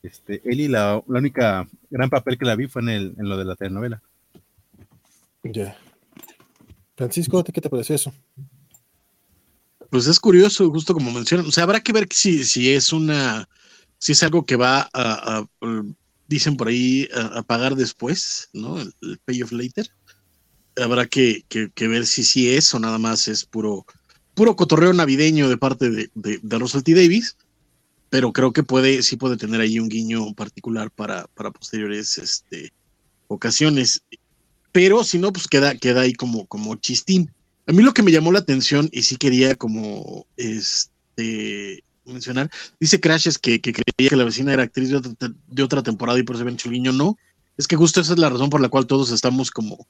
este, Eli, la, la, única gran papel que la vi fue en, el, en lo de la telenovela. Ya. Yeah. Francisco, ¿qué te pareció eso? Pues es curioso, justo como mencionan. O sea, habrá que ver si, si es una, si es algo que va a, a dicen por ahí, a, pagar después, ¿no? El, el pay of later habrá que, que, que, ver si sí es o nada más es puro, puro cotorreo navideño de parte de, de, de Russell T. Davis, pero creo que puede, sí puede tener ahí un guiño particular para, para posteriores este, ocasiones. Pero si no, pues queda, queda ahí como, como chistín. A mí lo que me llamó la atención y sí quería como este, mencionar, dice Crash es que, que, creía que la vecina era actriz de otra, de otra temporada y por eso el guiño. No, es que justo esa es la razón por la cual todos estamos como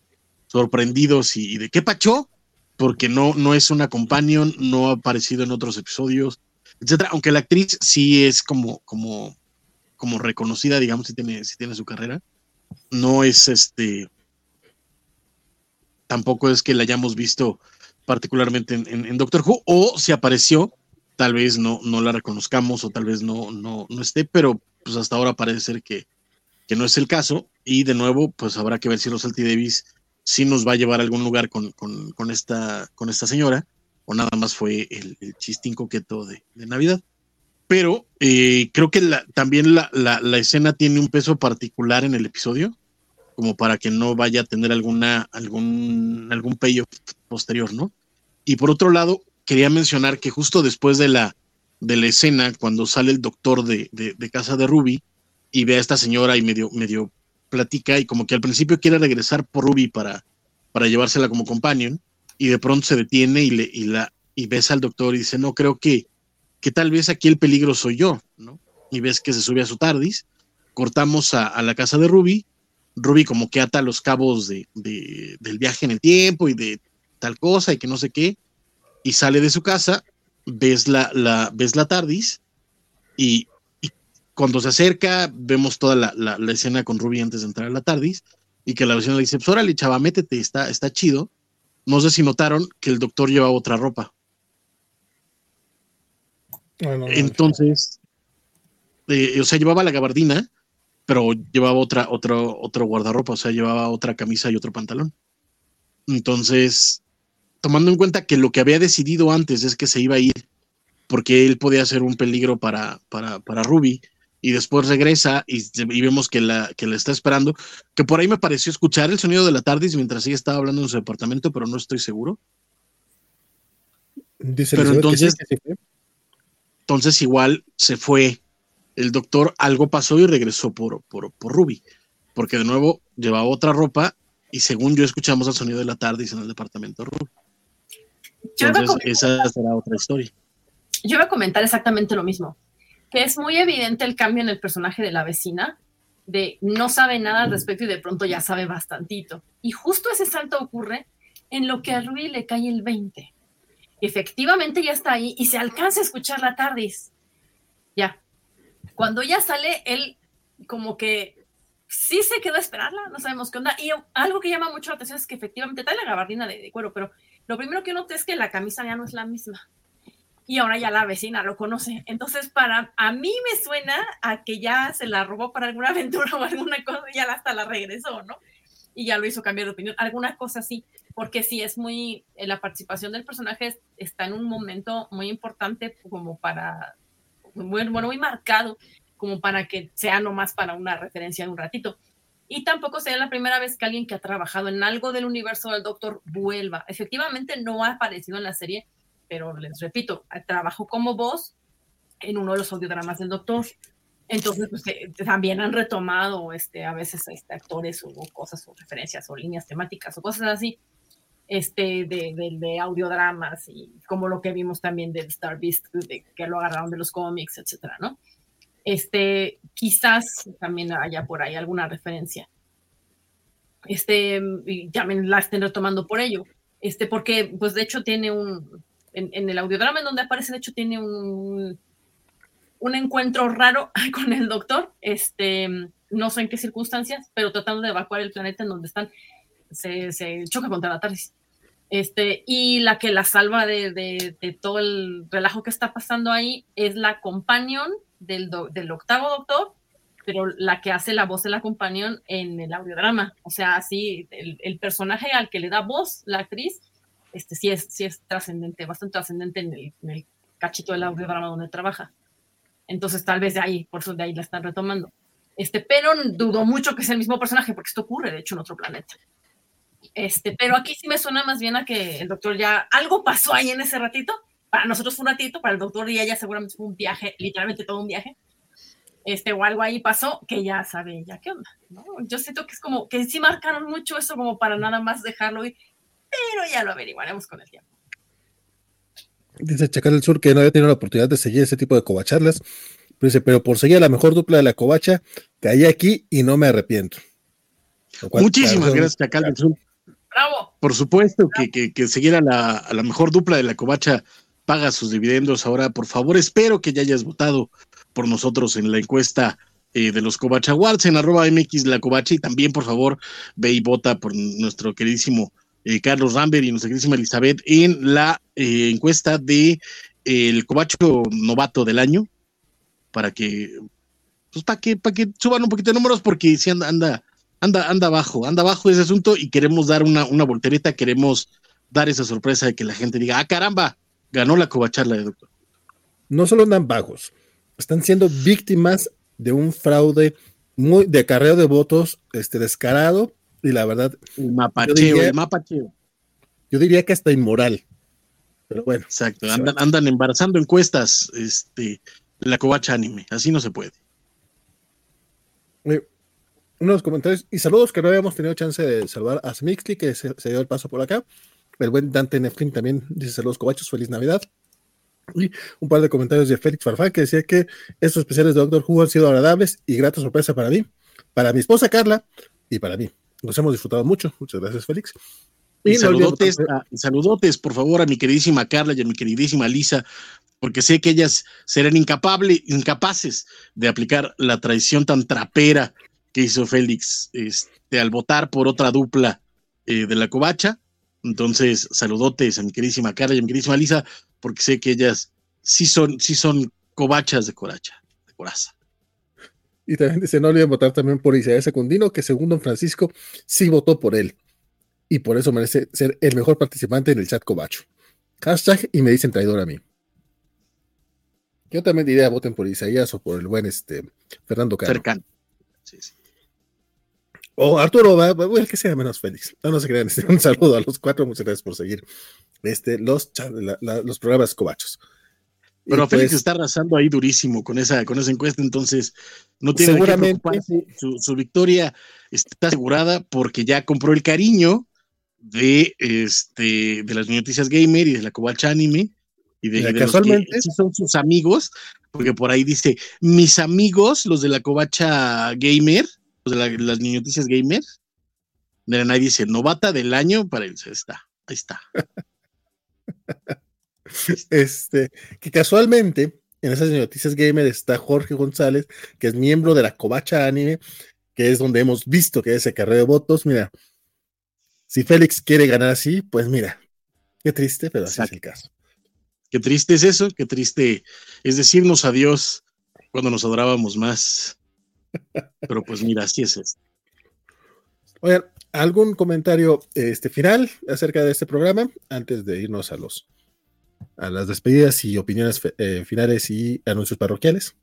sorprendidos y, y, de qué pachó, porque no, no es una companion, no ha aparecido en otros episodios, etcétera. Aunque la actriz sí es como, como, como reconocida, digamos, si tiene, si tiene su carrera. No es este. Tampoco es que la hayamos visto particularmente en, Doctor Who, o si apareció, tal vez no, no la reconozcamos, o tal vez no, no, no esté, pero pues hasta ahora parece ser que, que no es el caso. Y de nuevo, pues habrá que ver si Rosalty Davis sí nos va a llevar a algún lugar con, con, con, esta, con esta señora, o nada más fue el, chistín coqueto de, de Navidad. Pero eh, creo que la, también la, la, la, escena tiene un peso particular en el episodio, como para que no vaya a tener alguna, algún, algún posterior, ¿no? Y por otro lado, quería mencionar que justo después de la, de la escena, cuando sale el doctor de, de, casa de Ruby y ve a esta señora y medio, medio platica y como que al principio quiere regresar por Ruby para, para llevársela como companion y de pronto se detiene y, le, y, la, y besa al doctor y dice, no, creo que, que tal vez aquí el peligro soy yo, ¿no? Y ves que se sube a su tardis, cortamos a la casa de Ruby, Ruby como que ata los cabos de, de, del viaje en el tiempo y de tal cosa y que no sé qué, y sale de su casa, ves la, la, ves la TARDIS y, cuando se acerca, vemos toda la, la, escena con Ruby antes de entrar a la TARDIS y que la vecina le dice, pues órale, chava, métete, está, está chido. No sé si notaron que el doctor lleva otra ropa. Entonces, eh, o sea, llevaba la gabardina, pero llevaba otra, otro, otro guardarropa, o sea, llevaba otra camisa y otro pantalón. Entonces, tomando en cuenta que lo que había decidido antes es que se iba a ir porque él podía ser un peligro para, para, para Ruby, y después regresa y, vemos que la, que la está esperando, que por ahí me pareció escuchar el sonido de la TARDIS mientras ella estaba hablando en su departamento, pero no estoy seguro. Dice pero entonces, entonces igual se fue el doctor, algo pasó y regresó por, por, por Ruby, porque de nuevo llevaba otra ropa y según yo escuchamos el sonido de la TARDIS en el departamento de Ruby. Entonces, esa será otra historia. Yo iba a comentar exactamente lo mismo, que es muy evidente el cambio en el personaje de la vecina, de no sabe nada al respecto y de pronto ya sabe bastantito. Y justo ese salto ocurre en lo que a Ruby le cae el 20. Efectivamente ya está ahí y se alcanza a escuchar la TARDIS. Ya. Cuando ya sale, él como que sí se quedó a esperarla, no sabemos qué onda. Y algo que llama mucho la atención es que efectivamente está la gabardina de, de cuero, pero lo primero que noté es que la camisa ya no es la misma y ahora ya la vecina lo conoce. Entonces, para a mí me suena a que ya se la robó para alguna aventura o alguna cosa y ya hasta la regresó, ¿no? Y ya lo hizo cambiar de opinión, alguna cosa así, porque sí es muy, eh, la participación del personaje está en un momento muy importante como para, muy, bueno, muy marcado, como para que sea nomás para una referencia en un ratito. Y tampoco sea la primera vez que alguien que ha trabajado en algo del universo del Doctor vuelva. Efectivamente, no ha aparecido en la serie, pero les repito, trabajó como voz en uno de los audiodramas del doctor. Entonces, pues, eh, también han retomado este, a veces este, actores o cosas o referencias o líneas temáticas o cosas así este, de, de, audiodramas y como lo que vimos también del Star Beast, de, que lo agarraron de los cómics, etcétera, ¿no? Este, quizás también haya por ahí alguna referencia. Este, y también la estén retomando por ello. Este, porque, pues de hecho tiene un, en, el audiodrama en donde aparece, de hecho, tiene un, un encuentro raro con el doctor, este, no sé en qué circunstancias, pero tratando de evacuar el planeta en donde están, se, se choca contra la TARDIS. Este, y la que la salva de, todo el relajo que está pasando ahí es la companion del, octavo doctor, pero la que hace la voz de la companion en el audiodrama. O sea, así, el, el personaje al que le da voz la actriz este, sí es, sí es trascendente, bastante trascendente en el, en el cachito del audiodrama donde trabaja. Entonces, tal vez de ahí, por eso de ahí la están retomando. Este, pero dudo mucho que sea el mismo personaje, porque esto ocurre, de hecho, en otro planeta. Este, pero aquí sí me suena más bien a que el doctor ya, algo pasó ahí en ese ratito. Para nosotros fue un ratito, para el doctor y ella seguramente fue un viaje, literalmente todo un viaje. Este, o algo ahí pasó que ya sabe ya qué onda, ¿no? Yo siento que es como que sí marcaron mucho eso como para nada más dejarlo ir pero ya lo averiguaremos con el tiempo. Dice Chacal del Sur que no había tenido la oportunidad de seguir ese tipo de covacharlas. Pero dice, pero por seguir la mejor dupla de la covacha, caí aquí y no me arrepiento. Muchísimas gracias, Chacal del Sur. Bravo. Por supuesto que, que, que seguir a la, mejor dupla de la covacha paga sus dividendos. Ahora, por favor, espero que ya hayas votado por nosotros en la encuesta eh, de los Covacha Awards en arroba MX la covacha y también, por favor, ve y vota por nuestro queridísimo eh, Carlos Rambert y nuestra queridísima Elizabeth en la eh, encuesta de el cobacho novato del año para que pues para que para que suban un poquito de números porque si anda anda anda anda abajo anda abajo ese asunto y queremos dar una una voltereta queremos dar esa sorpresa de que la gente diga ah caramba ganó la cobacharla de doctor no solo andan bajos están siendo víctimas de un fraude muy de acarreo de votos este descarado y la verdad. El mapacheo, el mapacheo. Yo diría que hasta inmoral. Pero bueno. Exacto, andan, andan embarazando encuestas, este, la covacha anime, así no se puede. Eh, unos comentarios y saludos que no habíamos tenido chance de saludar a Smixly, que se, dio el paso por acá. El buen Dante Neflin también dice saludos covachos, feliz Navidad. Y un par de comentarios de Félix Farfán que decía que estos especiales de Doctor Who han sido agradables y grata sorpresa para mí, para mi esposa Carla y para mí. Nos hemos disfrutado mucho. Muchas gracias, Félix. Y, saludotes, saludotes, por favor, a mi queridísima Carla y a mi queridísima Lisa, porque sé que ellas serán incapaces de aplicar la traición tan trapera que hizo Félix este, al votar por otra dupla eh, de la covacha. Entonces, saludotes a mi queridísima Carla y a mi queridísima Lisa, porque sé que ellas sí son, sí son covachas de coracha, de coraza. Y también dice, no olviden votar también por Isaías Secundino, que según don Francisco sí votó por él. Y por eso merece ser el mejor participante en el chat covacho. Hashtag y me dicen traidor a mí. Yo también diría voten por Isaías o por el buen este, Fernando Caro. Cercano. O Arturo, va, el que sea menos feliz. No, no se crean. Este, un saludo a los cuatro. Muchas gracias por seguir este, los, los programas covachos. Pero Félix pues está arrasando ahí durísimo con esa, con esa encuesta, entonces no tiene seguramente, su, su, victoria está asegurada porque ya compró el cariño de, este, de las noticias gamer y de la Covacha Anime y de, casualmente los que son sus amigos, porque por ahí dice, mis amigos, los de la covacha gamer, los de las noticias gamer, de nadie dice, novata del año para él, está, ahí está. este, que casualmente en esas noticias gamer está Jorge González, que es miembro de la Covacha Anime, que es donde hemos visto que ese carrera de votos, mira, si Félix quiere ganar así, pues mira, qué triste, pero así es el caso. Qué triste es eso, qué triste es decirnos adiós cuando nos adorábamos más. Pero pues mira, así es esto. Oigan, ¿algún comentario este, final acerca de este programa antes de irnos a los a las despedidas y opiniones eh, finales y anuncios parroquiales?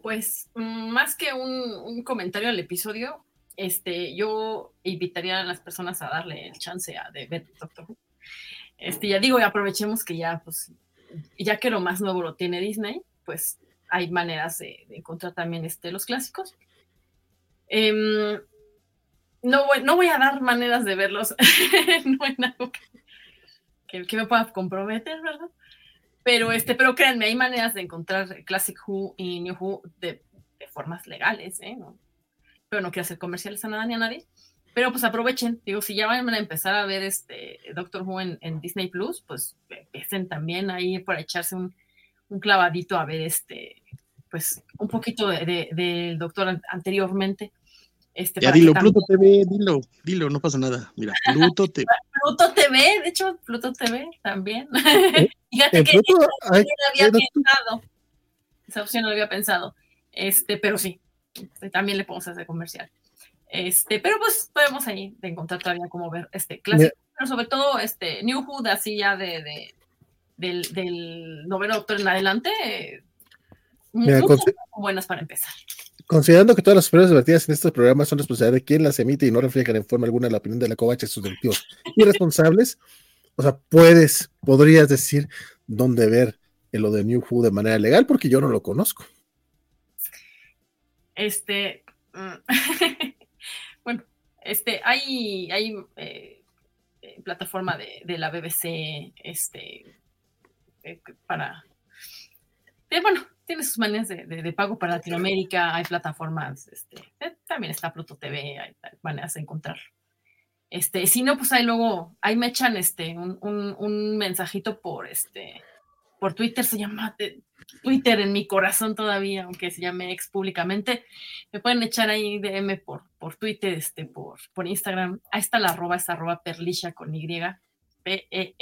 Pues mm, más que un comentario al episodio, este, yo invitaría a las personas a darle el chance a de ver Doctor Who. Este, ya digo, aprovechemos que ya, pues, ya que lo más nuevo lo tiene Disney, pues hay maneras de, encontrar también este, los clásicos. Em, no, voy, no voy a dar maneras de verlos, no hay algo que, que, me pueda comprometer, ¿verdad? Pero, este, pero créanme, hay maneras de encontrar Classic Who y New Who de, de formas legales, ¿eh? ¿no? Pero no quiero hacer comerciales a nada ni a nadie. Pero pues aprovechen, digo, si ya van a empezar a ver este Doctor Who en, Disney Plus, pues empiecen también ahí para echarse un, un, clavadito a ver este, pues un poquito del de, Doctor anteriormente. Este, ya dilo, Pluto TV, dilo, dilo, no pasa nada. Mira, Pluto TV. Pluto TV, de hecho, Pluto TV también. Fíjate que Pluto, esa opción no había pensado. Esa opción no había pensado. Este, pero sí, también le podemos hacer comercial. Este, pero pues podemos ahí de encontrar todavía como ver este clásico, pero sobre todo este New Hood, así ya de, de del, del, noveno doctor en adelante, muy, buenas para empezar. Considerando que todas las opiniones vertidas en estos programas son responsabilidad de quien las emite y no reflejan en forma alguna la opinión de la covacha y sus directivos irresponsables, o sea, puedes, podrías decir dónde ver lo de New Who de manera legal, porque yo no lo conozco. Este, mm, bueno, este, hay, hay eh, eh, plataforma de, la BBC, este, eh, para, bueno, tiene sus maneras de, pago para Latinoamérica, hay plataformas, este, también está Pluto TV, hay, maneras de encontrar. Este, si no, pues ahí luego, ahí me echan este, un, un, un mensajito por este, por Twitter, se llama Twitter en mi corazón todavía, aunque se llame ex públicamente, me pueden echar ahí DM por, por Twitter, este, por, por Instagram. Ahí está la arroba, esta arroba perlisha con Y, P-E-R-L-Y-S-H-A.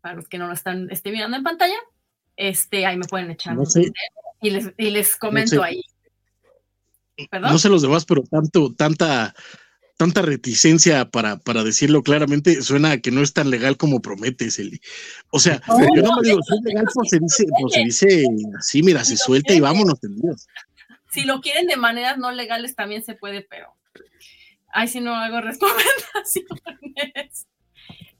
Para los que no lo están este, mirando en pantalla, este, ahí me pueden echar y, les, y les comento ahí. ¿Perdón? No sé los demás, pero tanto, tanta tanta reticencia para, para decirlo claramente, suena a que no es tan legal como prometes, Eli. O sea, yo no me digo, es legal, pues se dice, pues se dice así, mira, se suelta y vámonos, Dios. Si lo quieren de maneras no legales también se puede, pero ay, si no hago recomendaciones.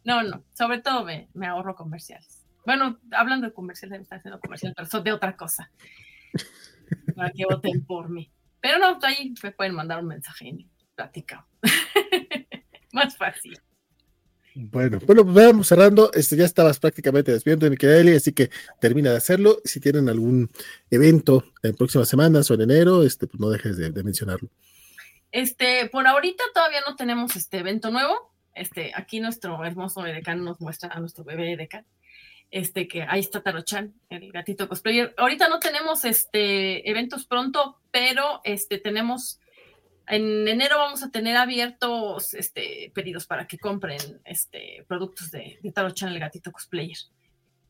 No, no, sobre todo me, me ahorro comerciales. Bueno, hablando de comerciales, me está haciendo comercial, pero de otra cosa. Para que voten por mí. Pero no, ahí me pueden mandar un mensaje platicamos. Más fácil. Bueno, bueno, pues vamos cerrando. Este, ya estabas prácticamente despidiendo, mi querida Eli, así que termina de hacerlo. Si tienen algún evento en próximas semanas o en enero, este, pues no dejes de, mencionarlo. Este, por ahorita todavía no tenemos este evento nuevo. Este, aquí nuestro hermoso Edecán nos muestra a nuestro bebé Edecán. Este, que ahí está Tarochan, el gatito cosplayer. Ahorita no tenemos este eventos pronto, pero este tenemos en enero vamos a tener abiertos este, pedidos para que compren este, productos de, de Tarochan, el gatito cosplayer.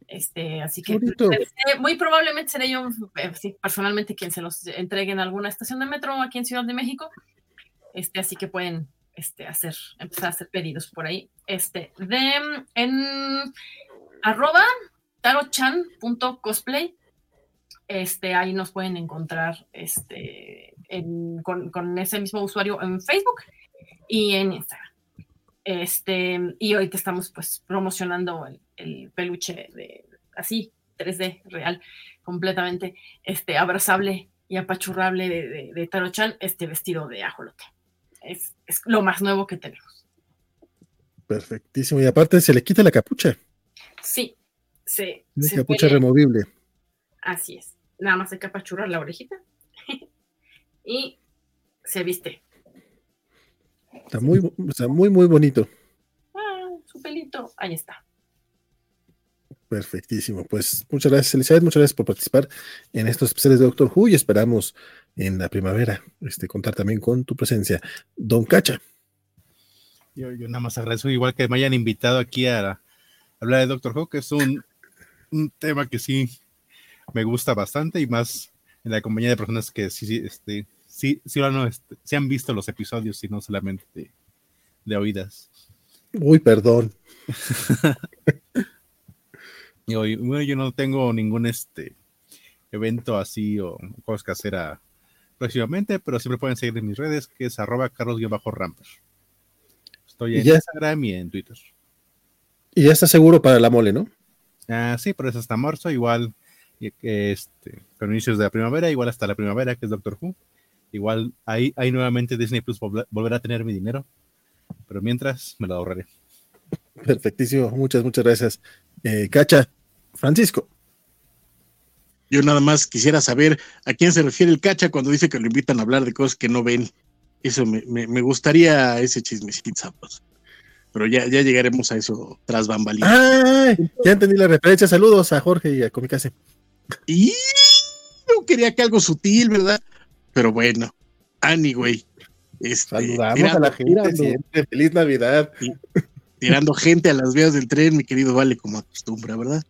Este, así que eh, muy probablemente seré yo eh, personalmente quien se los entregue en alguna estación de metro aquí en Ciudad de México. Este, así que pueden este, hacer, empezar a hacer pedidos por ahí. Este, de en arroba tarochan.cosplay. Este, ahí nos pueden encontrar este, con, con, ese mismo usuario en Facebook y en Instagram. Este, y ahorita estamos pues promocionando el, el peluche de así, 3D, real, completamente este, abrazable y apachurrable de, de, de Taro-chan, este vestido de ajolote. Es, es, lo más nuevo que tenemos. Perfectísimo. Y aparte se le quita la capucha. Sí, sí. La capucha puede... removible. Así es. Nada más hay que apachurrar la orejita y se viste. Está muy, sea, muy, muy bonito. Ah, su pelito, ahí está. Perfectísimo. Pues muchas gracias, Elizabeth. Muchas gracias por participar en estos especiales de Doctor Who y esperamos en la primavera este, contar también con tu presencia. Don Cacha. Yo, yo nada más agradezco igual que me hayan invitado aquí a, hablar de Doctor Who, que es un, un, tema que sí me gusta bastante y más en la compañía de personas que sí, sí, este, sí, sí, no, este, sí han visto los episodios y no solamente de, de oídas. Uy, perdón. Y bueno, yo no tengo ningún este evento así o cosas que hacer a, próximamente, pero siempre pueden seguir en mis redes, que es arroba carlos-ramper. Estoy en Instagram y en Twitter. Y ya está seguro para la mole, ¿no? Ah, sí, pero es hasta marzo, igual este, con inicios de la primavera, igual hasta la primavera, que es Doctor Who. Igual ahí, ahí nuevamente Disney Plus volverá a tener mi dinero, pero mientras me lo ahorraré. Perfectísimo, muchas, muchas gracias. Eh, Cacha, Francisco. Yo nada más quisiera saber a quién se refiere el Cacha cuando dice que lo invitan a hablar de cosas que no ven. Eso me, me, me gustaría ese chismecito, sapos. Pero ya, ya llegaremos a eso tras bambalinas. Ah, ya entendí la referencia. Saludos a Jorge y a Comicase. Y no quería que algo sutil, ¿verdad? Pero bueno, anyway. Este, Saludamos a la gente siempre. Feliz Navidad. Y, tirando gente a las vías del tren, mi querido Vale, como acostumbra, ¿verdad?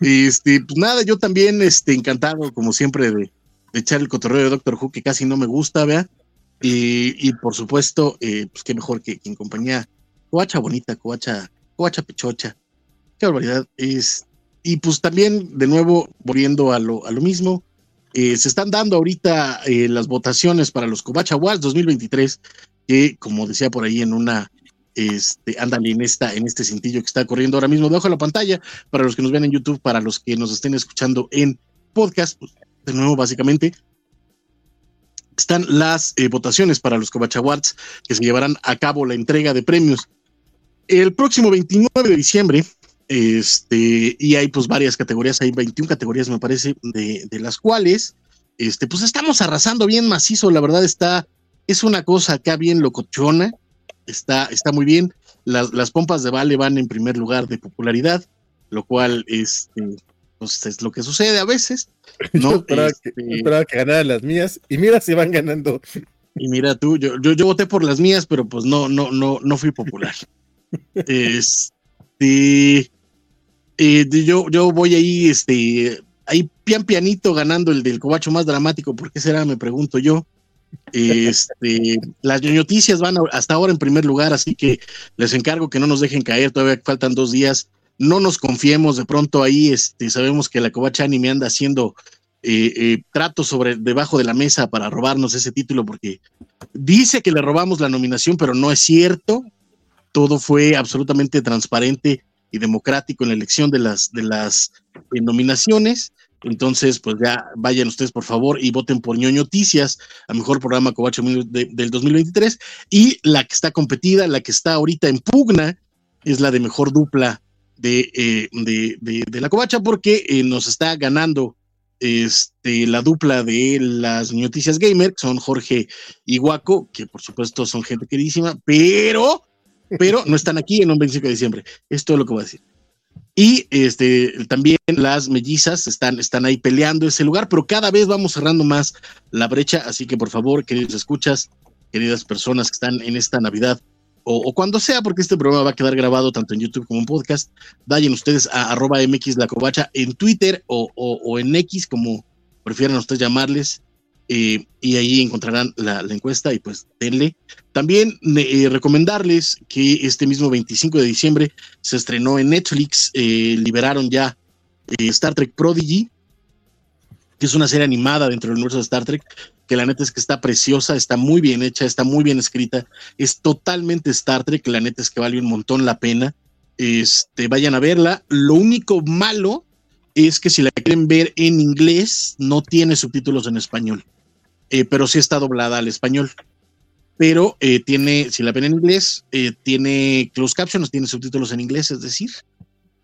Este, pues nada, yo también, este, encantado, como siempre, de, de echar el cotorreo de Doctor Who, que casi no me gusta, vea. Y, y por supuesto, eh, pues qué mejor que, que en compañía, coacha bonita, coacha, coacha pechocha. Qué barbaridad. Es, y pues también, de nuevo, volviendo a lo, a lo mismo, eh, se están dando ahorita eh, las votaciones para los Covacha Awards 2023, que como decía por ahí en una este, ándale en esta, en este cintillo que está corriendo ahora mismo debajo de la pantalla, para los que nos ven en YouTube, para los que nos estén escuchando en podcast, pues, de nuevo, básicamente, están las eh, votaciones para los Covacha Awards que se llevarán a cabo la entrega de premios el próximo 29 de diciembre. Este, y hay pues varias categorías, hay 21 categorías, me parece, de, de las cuales, este, pues estamos arrasando bien macizo, la verdad está, es una cosa acá bien locochona, está, está muy bien. Las, las, pompas de Vale van en primer lugar de popularidad, lo cual es, pues, es lo que sucede a veces. ¿no? Yo esperaba, este, que, esperaba que ganaran las mías y mira si van ganando. Y mira tú, yo, yo, yo voté por las mías, pero pues no, no, no, no fui popular. este, eh, yo, yo voy ahí, este, ahí pian pianito ganando el del cobacho más dramático, ¿por qué será? Me pregunto yo. Este, las noticias van hasta ahora en primer lugar, así que les encargo que no nos dejen caer, todavía faltan dos días. No nos confiemos, de pronto ahí este, sabemos que la Covacha Anime anda haciendo eh, eh, tratos sobre debajo de la mesa para robarnos ese título, porque dice que le robamos la nominación, pero no es cierto. Todo fue absolutamente transparente y democrático en la elección de las, de las eh, nominaciones. Entonces, pues ya vayan ustedes, por favor, y voten por ñoño Noticias, a mejor programa Covacho de, del 2023. Y la que está competida, la que está ahorita en pugna, es la de mejor dupla de, eh, de, de, la Covacha, porque eh, nos está ganando este, la dupla de las noticias gamer, que son Jorge y Guaco, que por supuesto son gente queridísima, pero, pero no están aquí en un 25 de diciembre. Es todo lo que voy a decir. Y este, también las mellizas están, están ahí peleando ese lugar, pero cada vez vamos cerrando más la brecha. Así que por favor, queridos escuchas, queridas personas que están en esta Navidad o, cuando sea, porque este programa va a quedar grabado tanto en YouTube como en podcast, vayan ustedes a arroba MX La Covacha en Twitter o, en X, como prefieran ustedes llamarles, eh, y ahí encontrarán la, encuesta y pues denle. También eh, recomendarles que este mismo 25 de diciembre se estrenó en Netflix, eh, liberaron ya Star Trek Prodigy, que es una serie animada dentro del universo de Star Trek, que la neta es que está preciosa, está muy bien hecha, está muy bien escrita, es totalmente Star Trek, la neta es que vale un montón la pena. Este, vayan a verla. Lo único malo es que si la quieren ver en inglés, no tiene subtítulos en español, eh, pero sí está doblada al español. Pero eh, tiene, si la ven en inglés, eh, tiene closed captions, tiene subtítulos en inglés, es decir,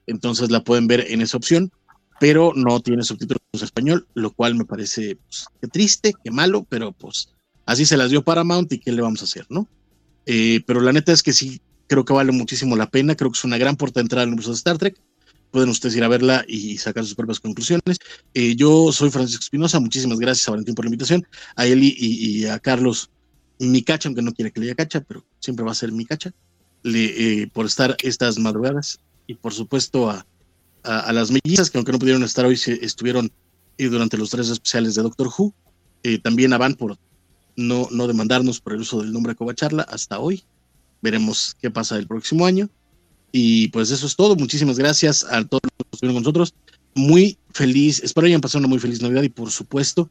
entonces la pueden ver en esa opción pero no tiene subtítulos en español, lo cual me parece pues, que triste, que malo, pero pues así se las dio Paramount y qué le vamos a hacer, ¿no? Eh, pero la neta es que sí, creo que vale muchísimo la pena, creo que es una gran puerta de entrada al universo de Star Trek. Pueden ustedes ir a verla y sacar sus propias conclusiones. Eh, yo soy Francisco Espinosa, muchísimas gracias a Valentín por la invitación, a Eli y, a Carlos, mi cacha, aunque no quiere que le diga cacha, pero siempre va a ser mi cacha, le, eh, por estar estas madrugadas y por supuesto a, a, las mellizas, que aunque no pudieron estar hoy, estuvieron eh, durante los tres especiales de Doctor Who. Eh, también a Van por no, no demandarnos por el uso del nombre Covacharla hasta hoy. Veremos qué pasa el próximo año. Y pues eso es todo. Muchísimas gracias a todos los que estuvieron con nosotros. Muy feliz, espero hayan pasado una muy feliz Navidad y por supuesto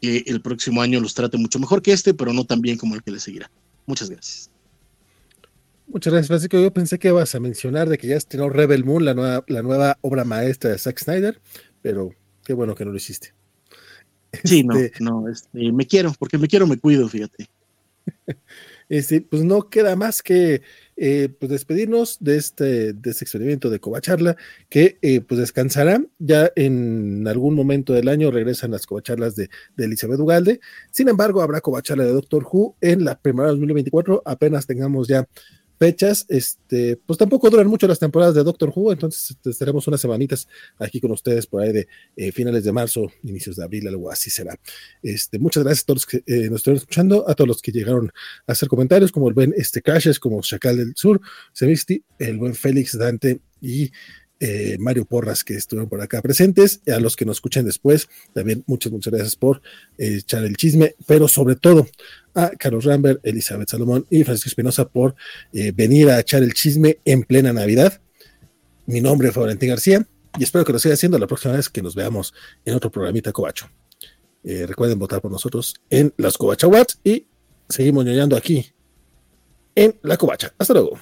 que el próximo año los trate mucho mejor que este, pero no tan bien como el que le seguirá. Muchas gracias. Muchas gracias, Francisco. Yo pensé que ibas a mencionar de que ya estrenó Rebel Moon, la nueva, la nueva obra maestra de Zack Snyder, pero qué bueno que no lo hiciste. Sí, no, este no, este, me quiero, porque me quiero, me cuido, fíjate. Este, pues no queda más que eh, pues despedirnos de este, de este experimento de Covacharla, que eh, pues descansará. Ya en algún momento del año regresan las Covacharlas de, de Elizabeth Ugalde. Sin embargo, habrá Covacharla de Doctor Who en la primera de 2024, apenas tengamos ya fechas, este, pues tampoco duran mucho las temporadas de Doctor Who, entonces este, estaremos unas semanitas aquí con ustedes por ahí de eh, finales de marzo, inicios de abril, algo así será. Este, muchas gracias a todos los que eh, nos estuvieron escuchando, a todos los que llegaron a hacer comentarios, como el buen este Crashes, como Chacal del Sur, Sevisti, el buen Félix Dante y eh, Mario Porras que estuvieron por acá presentes, a los que nos escuchen después, también muchas, muchas gracias por eh, echar el chisme, pero sobre todo a Carlos Rambert, Elizabeth Salomón y Francisco Espinosa por eh, venir a echar el chisme en plena Navidad. Mi nombre es Valentín García y espero que lo siga haciendo la próxima vez que nos veamos en otro programita Covacho. recuerden votar por nosotros en las Covacha Watts y seguimos ñoñando aquí en la Covacha. Hasta luego.